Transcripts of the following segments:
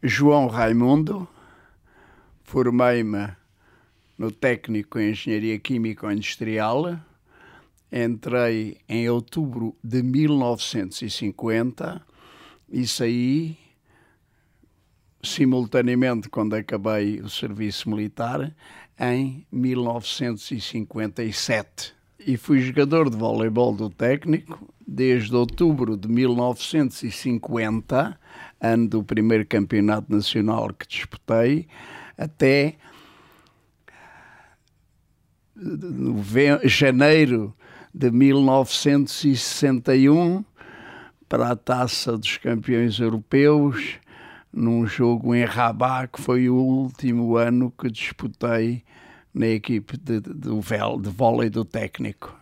João Raimundo, formei-me no técnico em Engenharia Química Industrial, entrei em outubro de 1950 e saí simultaneamente quando acabei o serviço militar em 1957 e fui jogador de voleibol do técnico desde outubro de 1950, ano do primeiro campeonato nacional que disputei, até janeiro de 1961 para a Taça dos Campeões Europeus, num jogo em Rabat, que foi o último ano que disputei na equipe de, de, de, de vôlei do técnico.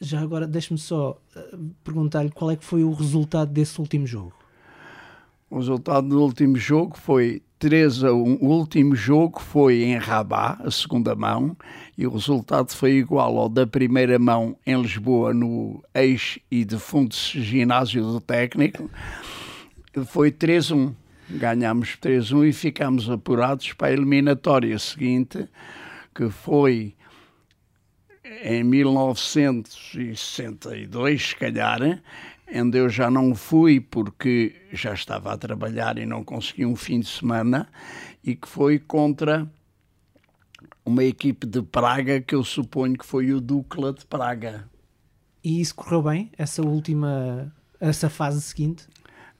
Já agora, deixe-me só uh, perguntar-lhe qual é que foi o resultado desse último jogo. O resultado do último jogo foi 3 a 1. O último jogo foi em Rabat, a segunda mão, e o resultado foi igual ao da primeira mão em Lisboa, no ex e defunto ginásio do técnico. Foi 3 a 1. Ganhámos 3 a 1 e ficámos apurados para a eliminatória seguinte, que foi em 1962, se calhar, onde eu já não fui porque já estava a trabalhar e não consegui um fim de semana, e que foi contra uma equipe de Praga que eu suponho que foi o Dukla de Praga. E isso correu bem, essa última, essa fase seguinte?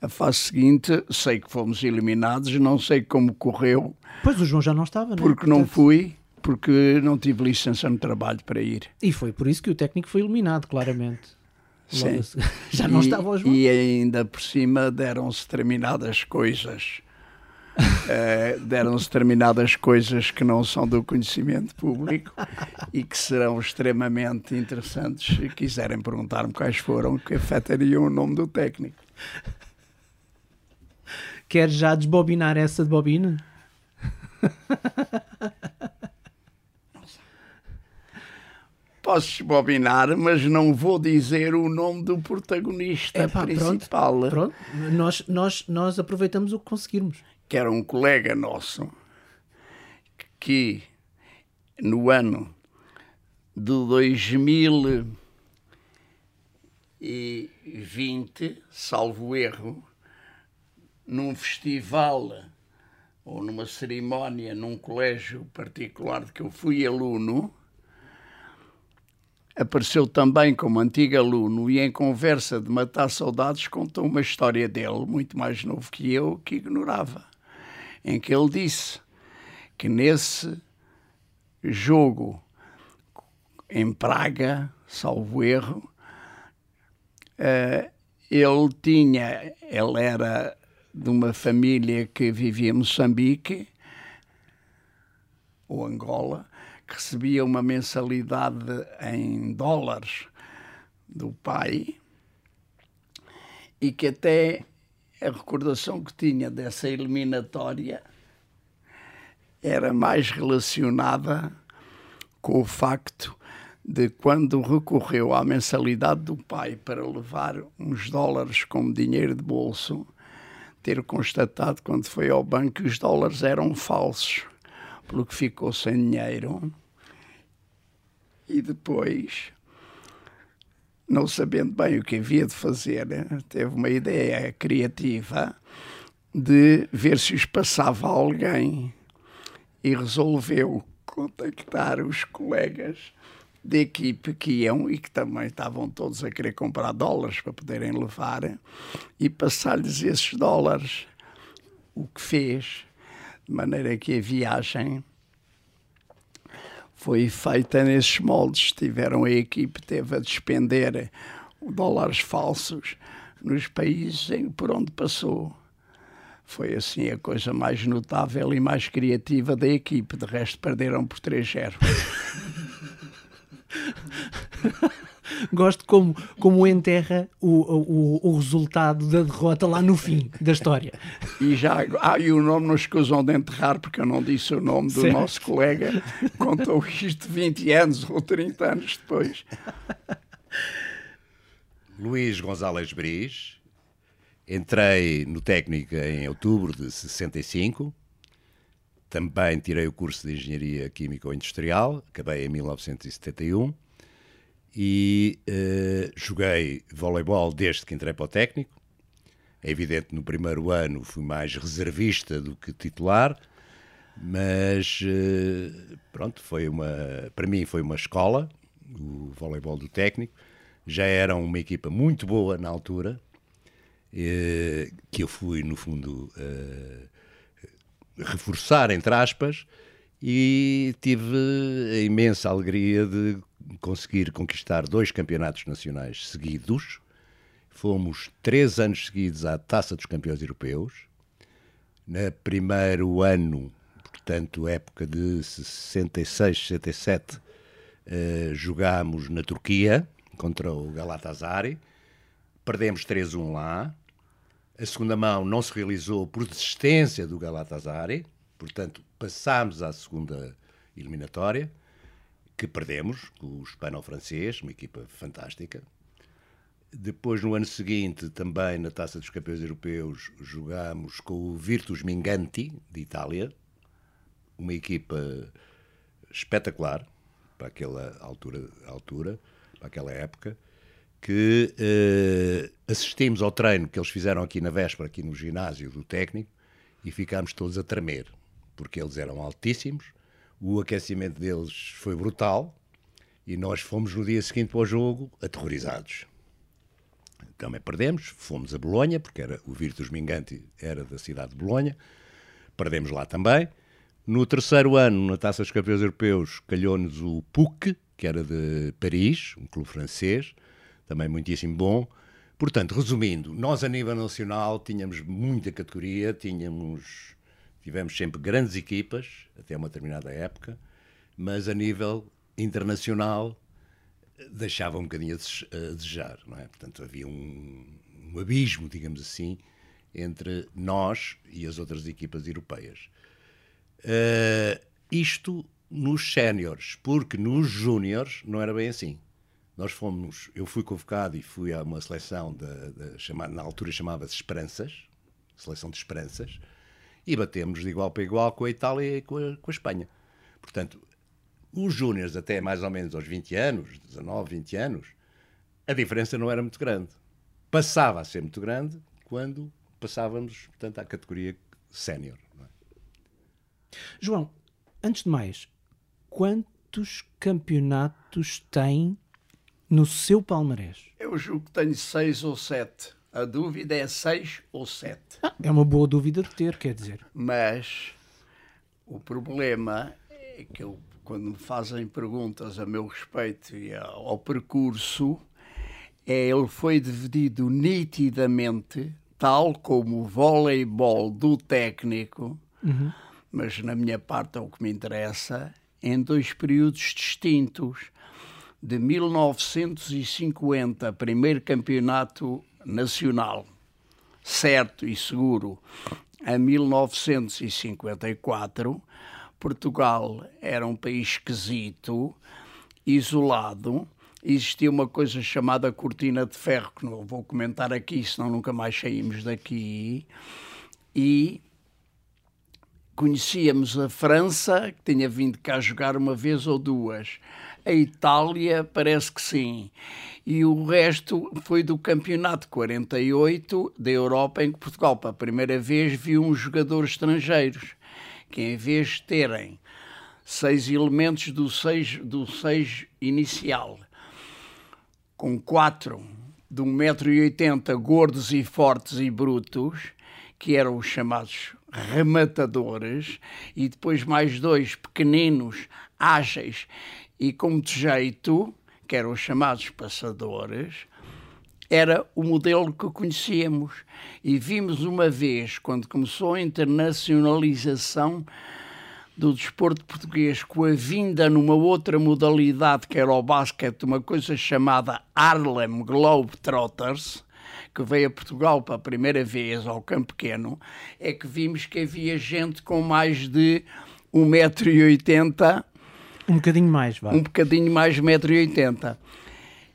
A fase seguinte, sei que fomos eliminados, não sei como correu. Pois o João já não estava, não é? Porque Portanto... não fui, porque não tive licença no trabalho para ir. E foi por isso que o técnico foi eliminado, claramente. Sim. Já não e, estava João. E ainda por cima deram-se determinadas coisas. uh, deram-se determinadas coisas que não são do conhecimento público e que serão extremamente interessantes se quiserem perguntar-me quais foram que afetariam o nome do técnico. Quer já desbobinar essa de bobina? Posso desbobinar, mas não vou dizer o nome do protagonista principal. Pronto, pronto. Nós, nós, nós aproveitamos o que conseguirmos. Que era um colega nosso que no ano de 2020, salvo erro, num festival ou numa cerimónia num colégio particular de que eu fui aluno, apareceu também como antigo aluno e em conversa de matar saudades contou uma história dele, muito mais novo que eu, que ignorava, em que ele disse que nesse jogo em Praga, salvo erro, uh, ele tinha, ele era de uma família que vivia em Moçambique ou Angola, que recebia uma mensalidade em dólares do pai e que até a recordação que tinha dessa eliminatória era mais relacionada com o facto de quando recorreu à mensalidade do pai para levar uns dólares como dinheiro de bolso, ter constatado quando foi ao banco que os dólares eram falsos, pelo que ficou sem dinheiro. E depois, não sabendo bem o que havia de fazer, teve uma ideia criativa de ver se os passava alguém e resolveu contactar os colegas de equipe que iam e que também estavam todos a querer comprar dólares para poderem levar e passar-lhes esses dólares. O que fez, de maneira que a viagem foi feita nesses moldes. Tiveram a equipe, teve a despender dólares falsos nos países em, por onde passou. Foi assim a coisa mais notável e mais criativa da equipe. De resto, perderam por 3-0. Gosto como, como enterra o, o, o resultado da derrota lá no fim da história. E já ah, e o nome não escusam de enterrar, porque eu não disse o nome do certo. nosso colega, contou isto 20 anos ou 30 anos depois. Luís Gonzalez Bris Entrei no técnico em outubro de 65. Também tirei o curso de Engenharia Químico-Industrial, acabei em 1971. E uh, joguei voleibol desde que entrei para o técnico. É evidente, no primeiro ano fui mais reservista do que titular, mas uh, pronto, foi uma, para mim foi uma escola, o voleibol do técnico. Já era uma equipa muito boa na altura, eh, que eu fui, no fundo, reforçar, entre aspas, e tive a imensa alegria de conseguir conquistar dois campeonatos nacionais seguidos. Fomos três anos seguidos à Taça dos Campeões Europeus. No primeiro ano, portanto, época de 66, 67, uh, jogámos na Turquia contra o Galatasaray. Perdemos 3-1 lá. A segunda mão não se realizou por desistência do Galatasaray, portanto, passámos à segunda eliminatória, que perdemos com o espanhol-francês, uma equipa fantástica. Depois, no ano seguinte, também na Taça dos Campeões Europeus, jogámos com o Virtus Minganti, de Itália, uma equipa espetacular para aquela altura, altura para aquela época que uh, assistimos ao treino que eles fizeram aqui na véspera, aqui no ginásio do técnico, e ficámos todos a tremer, porque eles eram altíssimos, o aquecimento deles foi brutal, e nós fomos no dia seguinte para o jogo aterrorizados. Também perdemos, fomos a Bolonha, porque era, o Virtus Minganti era da cidade de Bolonha, perdemos lá também. No terceiro ano, na Taça dos Campeões Europeus, calhou-nos o PUC, que era de Paris, um clube francês, também muitíssimo bom. Portanto, resumindo, nós a nível nacional tínhamos muita categoria, tínhamos, tivemos sempre grandes equipas, até uma determinada época, mas a nível internacional deixava um bocadinho a desejar, não é? Portanto, havia um, um abismo, digamos assim, entre nós e as outras equipas europeias. Uh, isto nos séniores, porque nos júniores não era bem assim. Nós fomos, eu fui convocado e fui a uma seleção da, da chamada, na altura chamava-se Esperanças, seleção de Esperanças, e batemos de igual para igual com a Itália e com a, com a Espanha. Portanto, os júniores até mais ou menos aos 20 anos, 19, 20 anos, a diferença não era muito grande. Passava a ser muito grande quando passávamos, portanto, à categoria sénior. É? João, antes de mais, quantos campeonatos tem no seu palmarés? Eu julgo que tenho seis ou sete. A dúvida é seis ou sete. Ah, é uma boa dúvida de ter, quer dizer. Mas o problema é que eu, quando me fazem perguntas a meu respeito e ao percurso, é, ele foi dividido nitidamente, tal como o voleibol do técnico, uhum. mas na minha parte é o que me interessa, em dois períodos distintos de 1950, primeiro campeonato nacional, certo e seguro, a 1954, Portugal era um país esquisito, isolado. Existia uma coisa chamada cortina de ferro, que não vou comentar aqui, senão nunca mais saímos daqui. E conhecíamos a França, que tinha vindo cá jogar uma vez ou duas. A Itália parece que sim. E o resto foi do campeonato 48 da Europa, em que Portugal, pela primeira vez, viu uns jogadores estrangeiros, que em vez de terem seis elementos do seis, do seis inicial, com quatro de 1,80m, gordos e fortes e brutos, que eram os chamados rematadores, e depois mais dois pequeninos, ágeis e com muito jeito, que eram os chamados passadores, era o modelo que conhecíamos. E vimos uma vez, quando começou a internacionalização do desporto português, com a vinda numa outra modalidade, que era o basquete, uma coisa chamada Harlem Globetrotters, que veio a Portugal pela primeira vez ao Campo Pequeno, é que vimos que havia gente com mais de 1,80m um bocadinho mais, vá. Um bocadinho mais, 1,80m.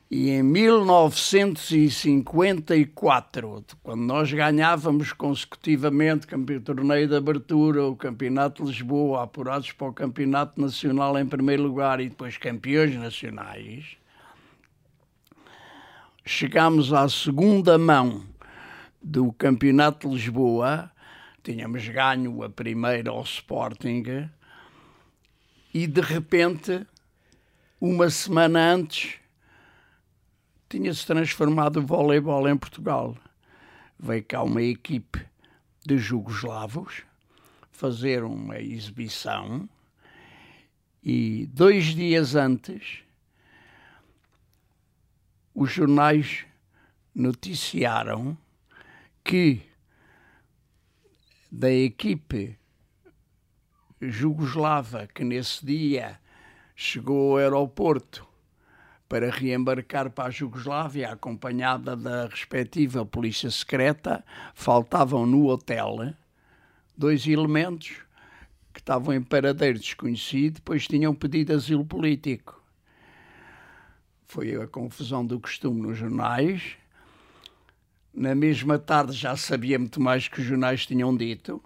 E em 1954, quando nós ganhávamos consecutivamente o torneio de abertura, o Campeonato de Lisboa, apurados para o Campeonato Nacional em primeiro lugar e depois campeões nacionais, chegámos à segunda mão do Campeonato de Lisboa, tínhamos ganho a primeira ao Sporting, e de repente, uma semana antes, tinha-se transformado o voleibol em Portugal. Veio cá uma equipe de jugoslavos fazer uma exibição e dois dias antes os jornais noticiaram que da equipe jugoslava que nesse dia chegou ao aeroporto para reembarcar para a Jugoslávia, acompanhada da respectiva polícia secreta, faltavam no hotel dois elementos que estavam em paradeiro desconhecido, pois tinham pedido asilo político. Foi a confusão do costume nos jornais. Na mesma tarde já sabia muito mais que os jornais tinham dito.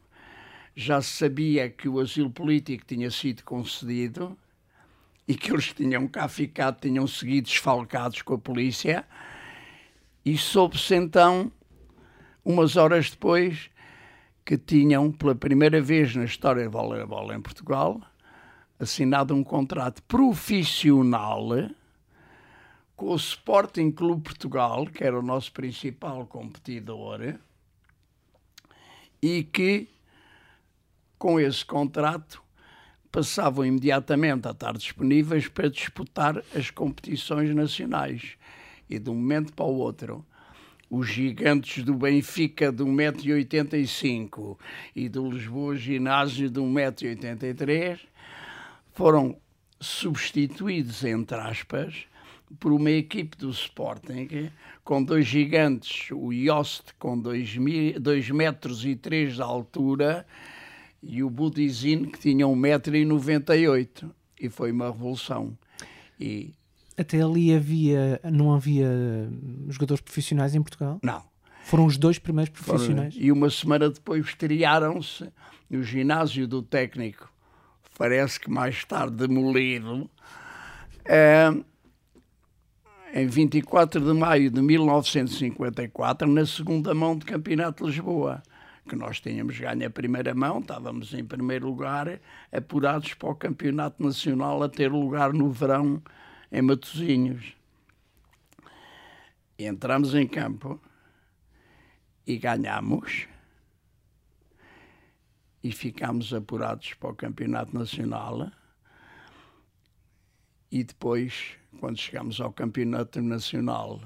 Já sabia que o asilo político tinha sido concedido e que eles tinham cá ficado, tinham seguido desfalcados com a polícia. E soube-se então, umas horas depois, que tinham, pela primeira vez na história do voleibol em Portugal, assinado um contrato profissional com o Sporting Clube Portugal, que era o nosso principal competidor, e que, com esse contrato, passavam imediatamente a estar disponíveis para disputar as competições nacionais. E de um momento para o outro, os gigantes do Benfica de 1,85m e do Lisboa Ginásio de 1,83m foram substituídos, entre aspas, por uma equipe do Sporting com dois gigantes, o Yost com 2 metros e 3 de altura e o Budizin que tinha 1,98m e foi uma revolução. E até ali havia, não havia jogadores profissionais em Portugal? Não. Foram os dois primeiros profissionais? Foram, e uma semana depois estrearam-se no ginásio do técnico, parece que mais tarde demolido, é, em 24 de maio de 1954, na segunda mão do Campeonato de Lisboa que nós tínhamos ganho a primeira mão, estávamos em primeiro lugar, apurados para o Campeonato Nacional a ter lugar no verão em Matosinhos. Entramos em campo e ganhamos e ficámos apurados para o Campeonato Nacional. E depois, quando chegámos ao Campeonato Nacional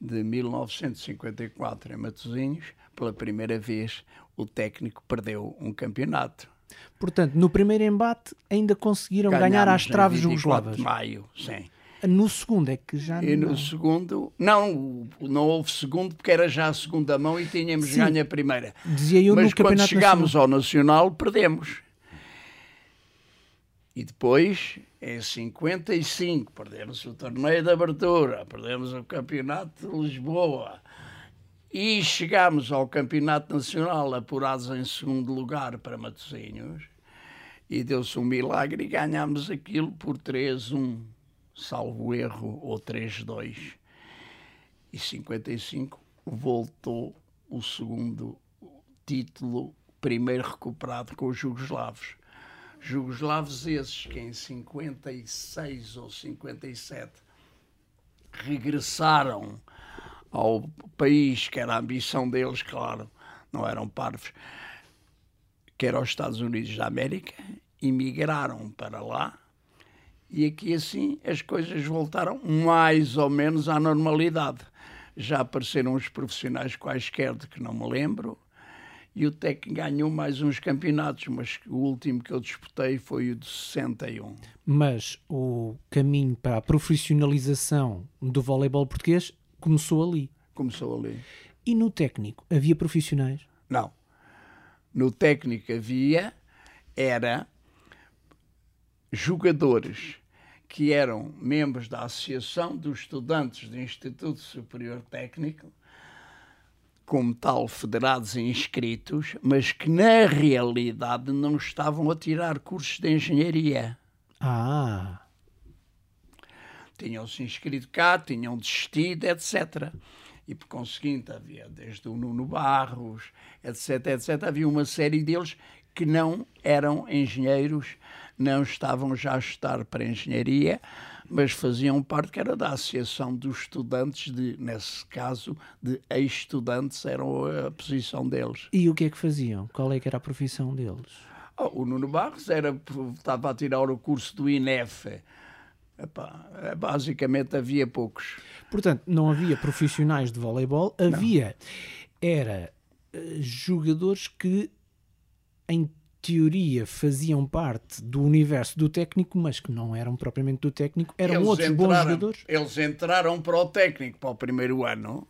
de 1954 em Matosinhos, pela primeira vez o técnico perdeu um campeonato. Portanto, no primeiro embate ainda conseguiram Ganhamos ganhar às traves jugoslavas. de maio, sim. No segundo é que já e não... no segundo, não, não houve segundo porque era já a segunda mão e tínhamos Sim. ganho a primeira. Dizia eu Mas no quando chegámos Nacional. ao Nacional, perdemos. E depois, em 55, perdemos o torneio de abertura, perdemos o campeonato de Lisboa, e chegámos ao Campeonato Nacional apurados em segundo lugar para Matosinhos e deu-se um milagre e ganhámos aquilo por 3-1, salvo erro, ou 3-2. E 55 voltou o segundo título, primeiro recuperado com os jugoslavos. Jugoslavos esses que em 56 ou 57 regressaram ao país que era a ambição deles, claro, não eram parvos, que era os Estados Unidos da América, emigraram para lá e aqui assim as coisas voltaram mais ou menos à normalidade. Já apareceram os profissionais quaisquer de que não me lembro, e o Tec ganhou mais uns campeonatos, mas o último que eu disputei foi o de 61. Mas o caminho para a profissionalização do voleibol português começou ali. Começou ali. E no técnico, havia profissionais? Não. No técnico havia, era jogadores que eram membros da Associação dos Estudantes do Instituto Superior Técnico, como tal federados e inscritos, mas que na realidade não estavam a tirar cursos de engenharia. Ah. Tinham se inscrito cá, tinham desistido, etc. E por conseguinte havia desde o Nuno Barros, etc, etc, havia uma série deles que não eram engenheiros, não estavam já a estudar para engenharia, mas faziam parte que era da Associação dos Estudantes, de, nesse caso, de ex-estudantes, era a posição deles. E o que é que faziam? Qual é que era a profissão deles? Oh, o Nuno Barros era, estava a tirar o curso do INEF. Epá, basicamente havia poucos. Portanto, não havia profissionais de voleibol, havia, não. era uh, jogadores que em teoria faziam parte do universo do técnico, mas que não eram propriamente do técnico, eram eles outros entraram, bons jogadores. Eles entraram para o técnico para o primeiro ano,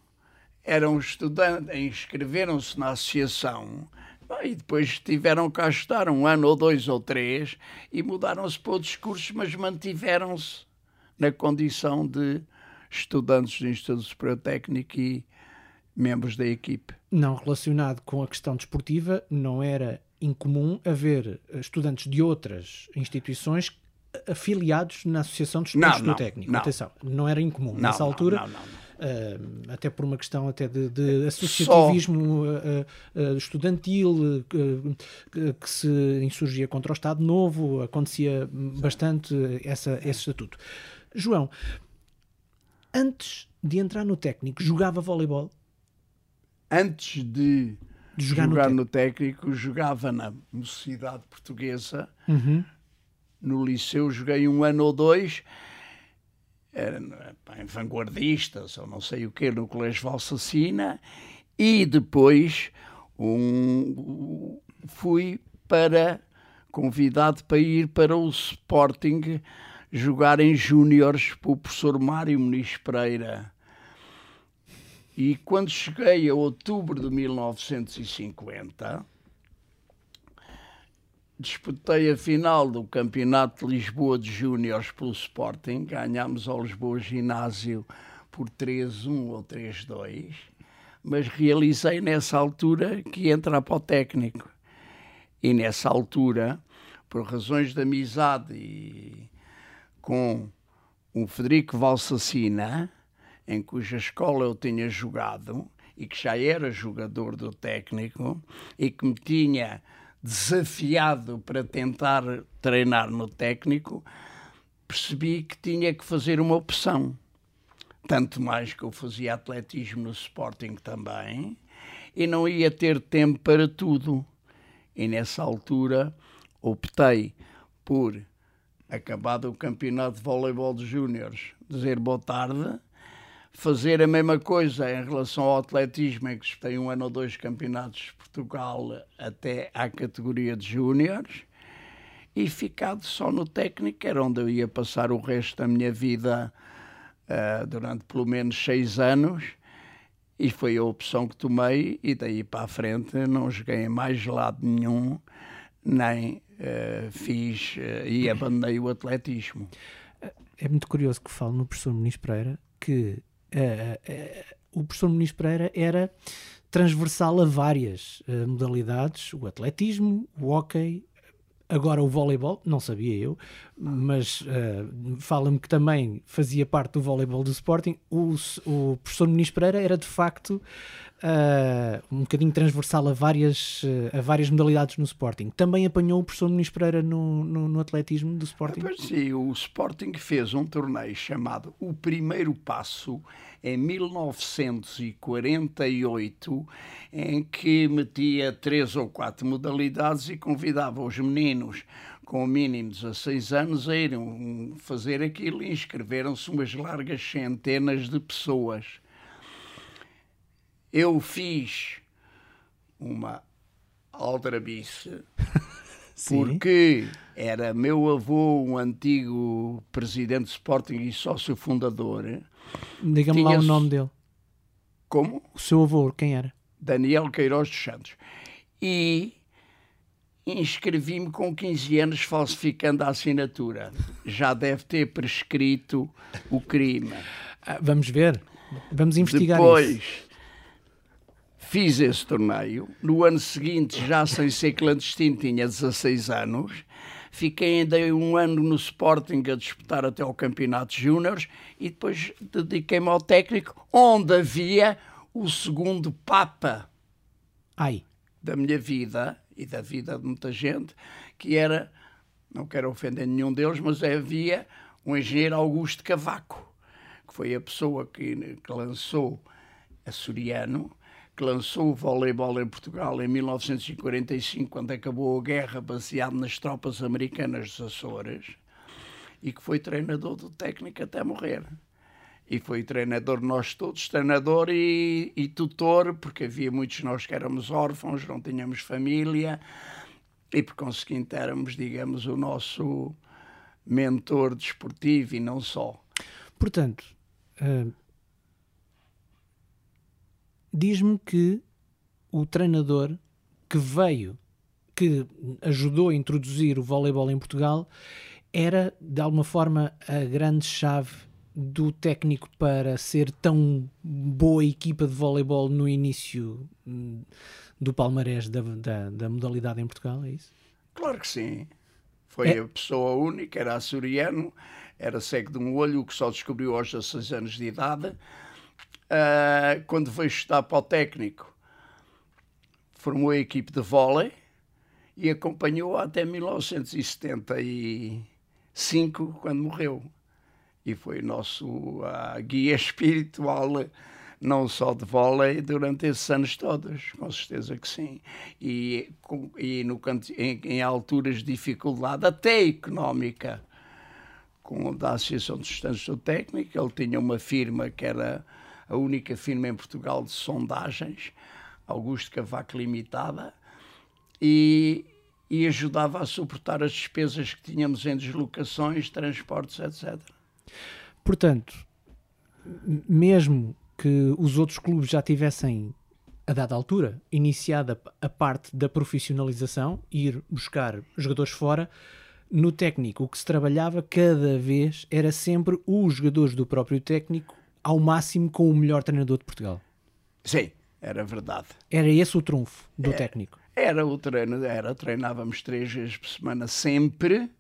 eram estudantes, inscreveram-se na associação e depois tiveram cá estar um ano ou dois ou três e mudaram-se para outros cursos, mas mantiveram-se na condição de estudantes do Instituto Superior Técnico e membros da equipe. Não relacionado com a questão desportiva, não era incomum haver estudantes de outras instituições afiliados na Associação de Estudantes não, não, do Técnico. Não. Atenção, não era incomum não, nessa altura. Não, uh, até por uma questão até de, de associativismo uh, uh, estudantil que se insurgia contra o Estado Novo, acontecia bastante essa, esse estatuto. João, antes de entrar no técnico, jogava voleibol? Antes de de jogar, jogar no, técnico. técnico. jogava na Mocidade Portuguesa. Uhum. No liceu joguei um ano ou dois, era em vanguardistas ou não sei o que, no Colégio Valsacina, e depois um, fui para convidado para ir para o Sporting jogar em júniores para o professor Mário Muniz Pereira. E quando cheguei a outubro de 1950, disputei a final do Campeonato de Lisboa de Júniores pelo Sporting. Ganhámos ao Lisboa Ginásio por 3-1 ou 3-2, mas realizei nessa altura que ia entrar para o técnico. E nessa altura, por razões de amizade e com o Federico Valsacina, em cuja escola eu tinha jogado e que já era jogador do técnico e que me tinha desafiado para tentar treinar no técnico, percebi que tinha que fazer uma opção. Tanto mais que eu fazia atletismo no Sporting também e não ia ter tempo para tudo. E nessa altura optei por, acabado o campeonato de voleibol de júniores, dizer boa tarde fazer a mesma coisa em relação ao atletismo, em que tem um ano ou dois campeonatos de Portugal até à categoria de júniores, e ficado só no técnico, era onde eu ia passar o resto da minha vida uh, durante pelo menos seis anos, e foi a opção que tomei, e daí para a frente não joguei em mais lado nenhum, nem uh, fiz uh, e abandonei o atletismo. É muito curioso que falo no professor Muniz Pereira que o professor Muniz Pereira era transversal a várias uh, modalidades, o atletismo, o hockey, agora o voleibol, não sabia eu, mas uh, fala-me que também fazia parte do voleibol do Sporting. O, o professor Muniz Pereira era de facto uh, um bocadinho transversal a várias, uh, a várias modalidades no Sporting. Também apanhou o professor Muniz Pereira no, no, no atletismo do Sporting? Ah, sim, o Sporting fez um torneio chamado O Primeiro Passo em 1948, em que metia três ou quatro modalidades e convidava os meninos com o mínimo de 16 anos a irem fazer aquilo e inscreveram-se umas largas centenas de pessoas eu fiz uma aldrabice porque era meu avô, um antigo presidente de Sporting e sócio fundador. Diga-me lá o nome dele. Como? O seu avô, quem era? Daniel Queiroz dos Santos. E inscrevi-me com 15 anos falsificando a assinatura. Já deve ter prescrito o crime. Ah, vamos ver. Vamos investigar Depois, isso. Fiz esse torneio. No ano seguinte, já sem ser clandestino, tinha 16 anos. Fiquei ainda um ano no Sporting a disputar até ao Campeonato Júniores e depois dediquei-me ao técnico, onde havia o segundo Papa Ai, da minha vida e da vida de muita gente, que era, não quero ofender nenhum deles, mas havia um engenheiro Augusto Cavaco, que foi a pessoa que, que lançou a Soriano, que lançou o voleibol em Portugal em 1945, quando acabou a guerra, baseado nas tropas americanas dos Açores, e que foi treinador do técnico até morrer. E foi treinador nós todos, treinador e, e tutor, porque havia muitos de nós que éramos órfãos, não tínhamos família, e por conseguinte éramos, digamos, o nosso mentor desportivo e não só. portanto, ah, diz-me que o treinador que veio, que ajudou a introduzir o voleibol em Portugal, era de alguma forma a grande chave do técnico para ser tão boa equipa de voleibol no início hum, do palmarés da, da, da modalidade em Portugal, é isso? Claro que sim. Foi É. a pessoa única, era açoriano, era cego de um olho, que só descobriu aos 16 anos de idade. Ah, quando veio estudar para o técnico, formou a equipe de vôlei e acompanhou até 1975, quando morreu. E foi nosso ah, guia espiritual, não só de vôlei, durante esses anos todos, com certeza que sim. E, com- e no, em, em alturas de dificuldade, até económica, com da Associação dos Estudantes do Técnico, ele tinha uma firma que era a única firma em Portugal de sondagens, Augusto Cavaco Limitada, e, e ajudava a suportar as despesas que tínhamos em deslocações, transportes, etc. Portanto, mesmo que os outros clubes já tivessem, a dada altura, iniciada a parte da profissionalização, ir buscar jogadores fora, no técnico o que se trabalhava cada vez era sempre os jogadores do próprio técnico ao máximo com o melhor treinador de Portugal. Sim, era verdade. Era esse o trunfo do técnico. Era o treino, era, treinávamos três vezes por semana sempre.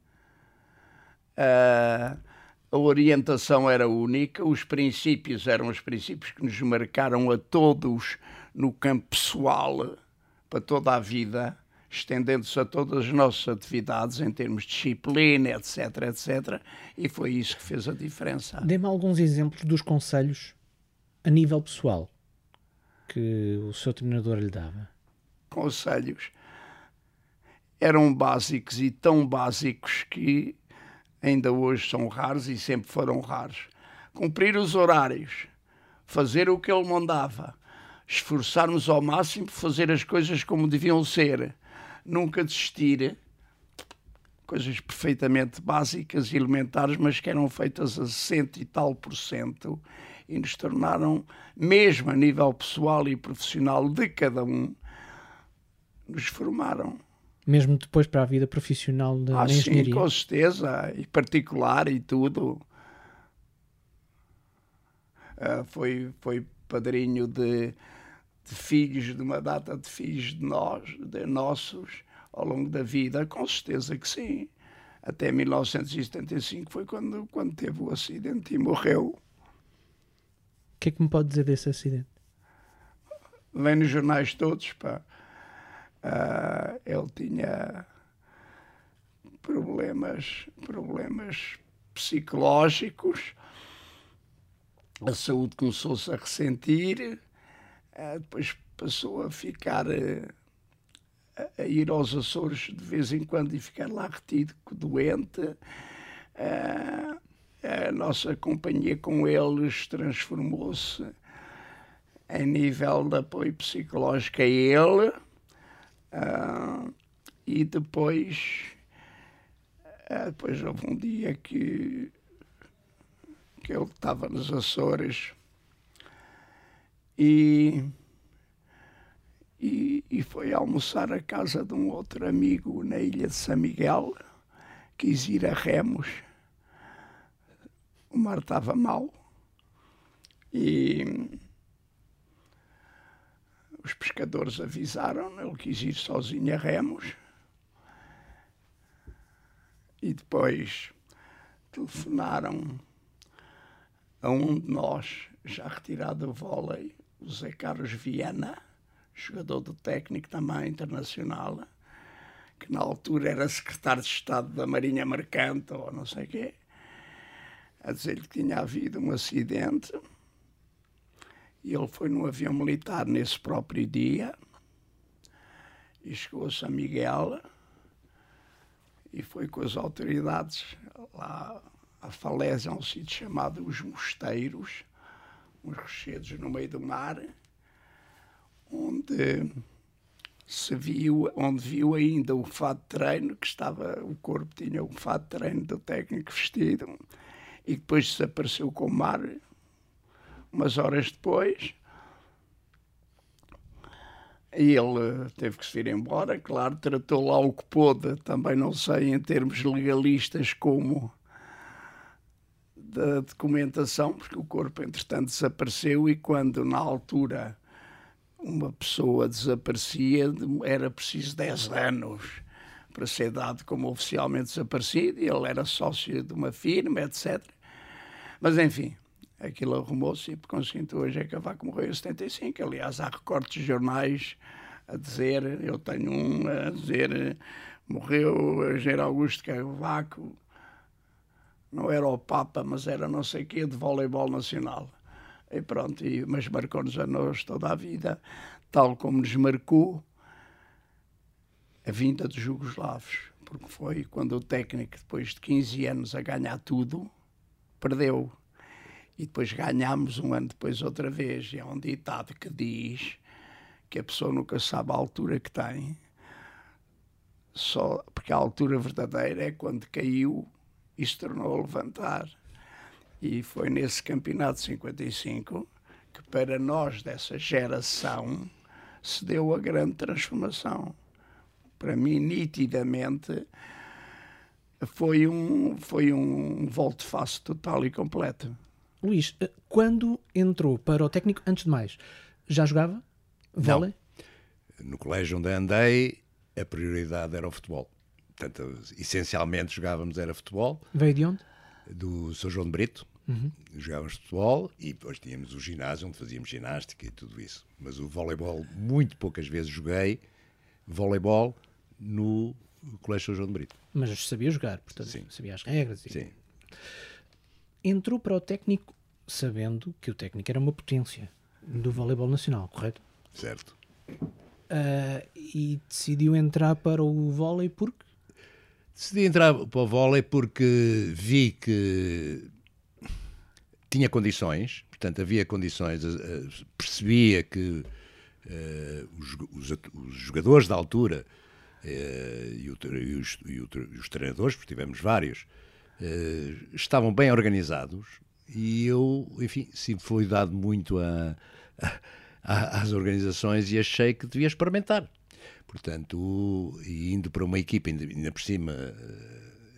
Ah, a orientação era única, os princípios eram os princípios que nos marcaram a todos no campo pessoal, para toda a vida, estendendo-se a todas as nossas atividades em termos de disciplina, etc, etc. E foi isso que fez a diferença. Dê-me alguns exemplos dos conselhos a nível pessoal que o seu treinador lhe dava. conselhos eram básicos e tão básicos que ainda hoje são raros e sempre foram raros. Cumprir os horários, fazer o que ele mandava, esforçarmos ao máximo por fazer as coisas como deviam ser, nunca desistir. Coisas perfeitamente básicas e elementares, mas que eram feitas a cento e tal por cento e nos tornaram, mesmo a nível pessoal e profissional de cada um, nos formaram. Mesmo depois para a vida profissional da, Ah, na sim, engenharia. com certeza, e particular e tudo. Ah, foi, foi padrinho de, de filhos, de uma data de filhos de nós, de nossos, ao longo da vida, com certeza que sim. Até 1975 foi quando, quando teve o acidente e morreu. O que é que me pode dizer desse acidente? Vem nos jornais todos, pá. Ah, ele tinha problemas, problemas psicológicos, a saúde começou-se a ressentir, depois passou a ficar eh, a, ir aos Açores de vez em quando e ficar lá retido, doente. Ah, a nossa companhia com eles transformou-se em nível de apoio psicológico a ele. Ah, e depois, ah, depois houve um dia que, que ele estava nos Açores e, e, e foi almoçar à casa de um outro amigo na ilha de São Miguel. Quis ir a Remos. O mar estava mau e os pescadores avisaram, ele quis ir sozinho a Remos. E depois telefonaram a um de nós, já retirado do vôlei, o Zé Carlos Viana, jogador do técnico também internacional, que na altura era secretário de Estado da Marinha Mercante ou não sei o quê, a dizer que tinha havido um acidente. E ele foi no avião militar nesse próprio dia e chegou a São Miguel e foi com as autoridades lá a Falésia, um sítio chamado Os Mosteiros, uns rochedos no meio do mar, onde se viu, onde viu ainda o fato de treino, que estava, o corpo tinha o fato de treino do técnico vestido, e depois desapareceu com o mar, umas horas depois, e ele teve que se vir embora, claro, tratou lá o que pôde, também não sei em termos legalistas como da documentação, porque o corpo, entretanto, desapareceu e quando, na altura, uma pessoa desaparecia, era preciso 10 anos para ser dado como oficialmente desaparecido, e ele era sócio de uma firma, etc. Mas, enfim, aquilo arrumou-se e, por conseguinte, hoje é vaca morreu em 75. Aliás, há recortes de jornais a dizer, eu tenho um a dizer, morreu Engenheiro Augusto Cavaco, não era o Papa, mas era não sei quê, de voleibol nacional. E pronto, e, mas marcou-nos a nós toda a vida, tal como nos marcou a vinda dos jugoslavos, porque foi quando o técnico, depois de 15 anos a ganhar tudo, perdeu. E depois ganhámos um ano depois outra vez. E há um ditado que diz que a pessoa nunca sabe a altura que tem, só porque a altura verdadeira é quando caiu e se tornou a levantar. E foi nesse campeonato de 55 que, para nós dessa geração, se deu a grande transformação. Para mim, nitidamente, foi um, foi um volte-face total e completo. Luís, eh, quando entrou para o técnico, antes de mais, já jogava vôlei? No colégio onde andei, a prioridade era o futebol. Portanto, essencialmente jogávamos era futebol. Veio de onde? Do São João de Brito. Uhum. Jogávamos futebol e depois tínhamos o ginásio onde fazíamos ginástica e tudo isso. Mas o voleibol, muito poucas vezes joguei voleibol no Colégio São João de Brito. Mas sabia jogar, portanto, Sim. sabia as regras. E... Sim. Entrou para o técnico sabendo que o técnico era uma potência do voleibol nacional, correto? Certo. Uh, e decidiu entrar para o vôlei porque? Decidi entrar para o vôlei porque vi que tinha condições, portanto havia condições, eh, percebia que uh, os, os, jogadores da altura uh, e, o, e, os, e, os, treinadores, porque tivemos vários, uh, estavam bem organizados e eu, enfim, sempre fui dado muito a, a, às organizações e achei que devia experimentar. Portanto, indo para uma equipa ainda, por cima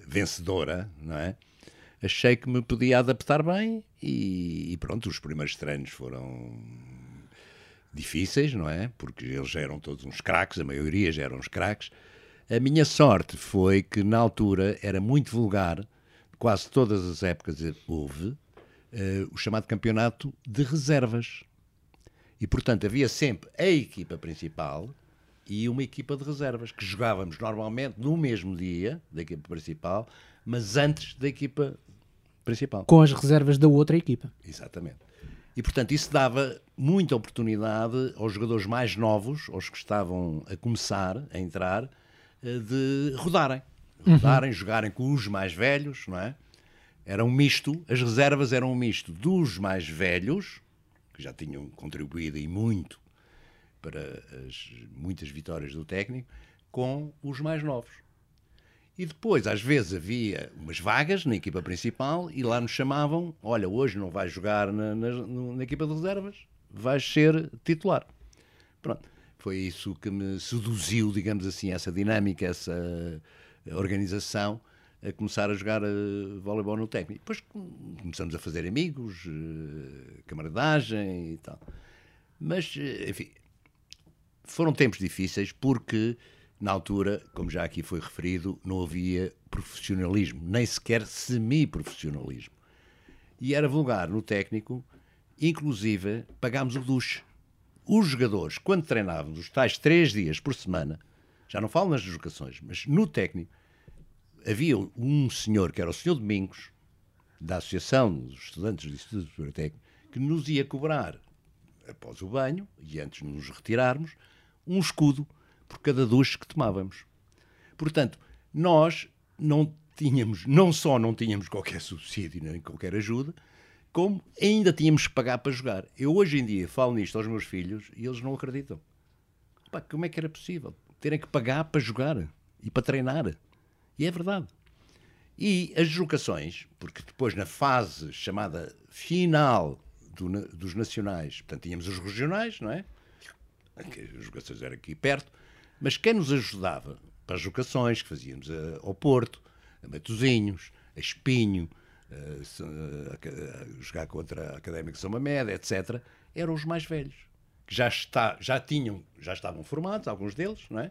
vencedora, não é? achei que me podia adaptar bem e, e, pronto, os primeiros treinos foram difíceis, não é? Porque eles eram todos uns craques, a maioria já eram uns craques. A minha sorte foi que na altura era muito vulgar, quase todas as épocas houve, uh, o chamado campeonato de reservas. E portanto havia sempre a equipa principal e uma equipa de reservas, que jogávamos normalmente no mesmo dia da equipa principal, mas antes da equipa principal. Com as reservas da outra equipa. Exatamente. E, portanto, isso dava muita oportunidade aos jogadores mais novos, aos que estavam a começar a entrar, eh, de rodarem. Rodarem, uhum. jogarem com os mais velhos, não é? Era um misto, as reservas eram um misto dos mais velhos, que já tinham contribuído e muito para as muitas vitórias do técnico, com os mais novos. E depois, às vezes, havia umas vagas na equipa principal e lá nos chamavam: olha, hoje não vais jogar na, na, na equipa de reservas, vais ser titular. Pronto. Foi isso que me seduziu, digamos assim, essa dinâmica, essa organização, a começar a jogar uh, voleibol no técnico. Depois começamos a fazer amigos, uh, camaradagem e tal. Mas, enfim, foram tempos difíceis porque, na altura, como já aqui foi referido, não havia profissionalismo, nem sequer semi-profissionalismo. E era vulgar no técnico, inclusive pagámos o duche. Os jogadores, quando treinávamos os tais três dias por semana, já não falo nas deslocações, mas no técnico, havia um senhor, que era o senhor Domingos, da Associação dos Estudantes do Instituto Superior Técnico, que nos ia cobrar, após o banho, e antes de nos retirarmos, um escudo por cada duche que tomávamos. Portanto, nós não tínhamos, não só não tínhamos qualquer subsídio nem qualquer ajuda, como ainda tínhamos que pagar para jogar. Eu hoje em dia falo nisto aos meus filhos e eles não acreditam. Pá, como é que era possível? Terem que pagar para jogar e para treinar. E é verdade. E as deslocações, porque depois na fase chamada final do, dos nacionais, portanto tínhamos os regionais, não é? As jogações eram aqui perto, mas quem nos ajudava para as jogações que fazíamos ao Porto, a Matozinhos, a Espinho, a, a, a jogar contra a Académica São Mamede, etc., eram os mais velhos, que já, está, já tinham, já estavam formados, alguns deles, não é?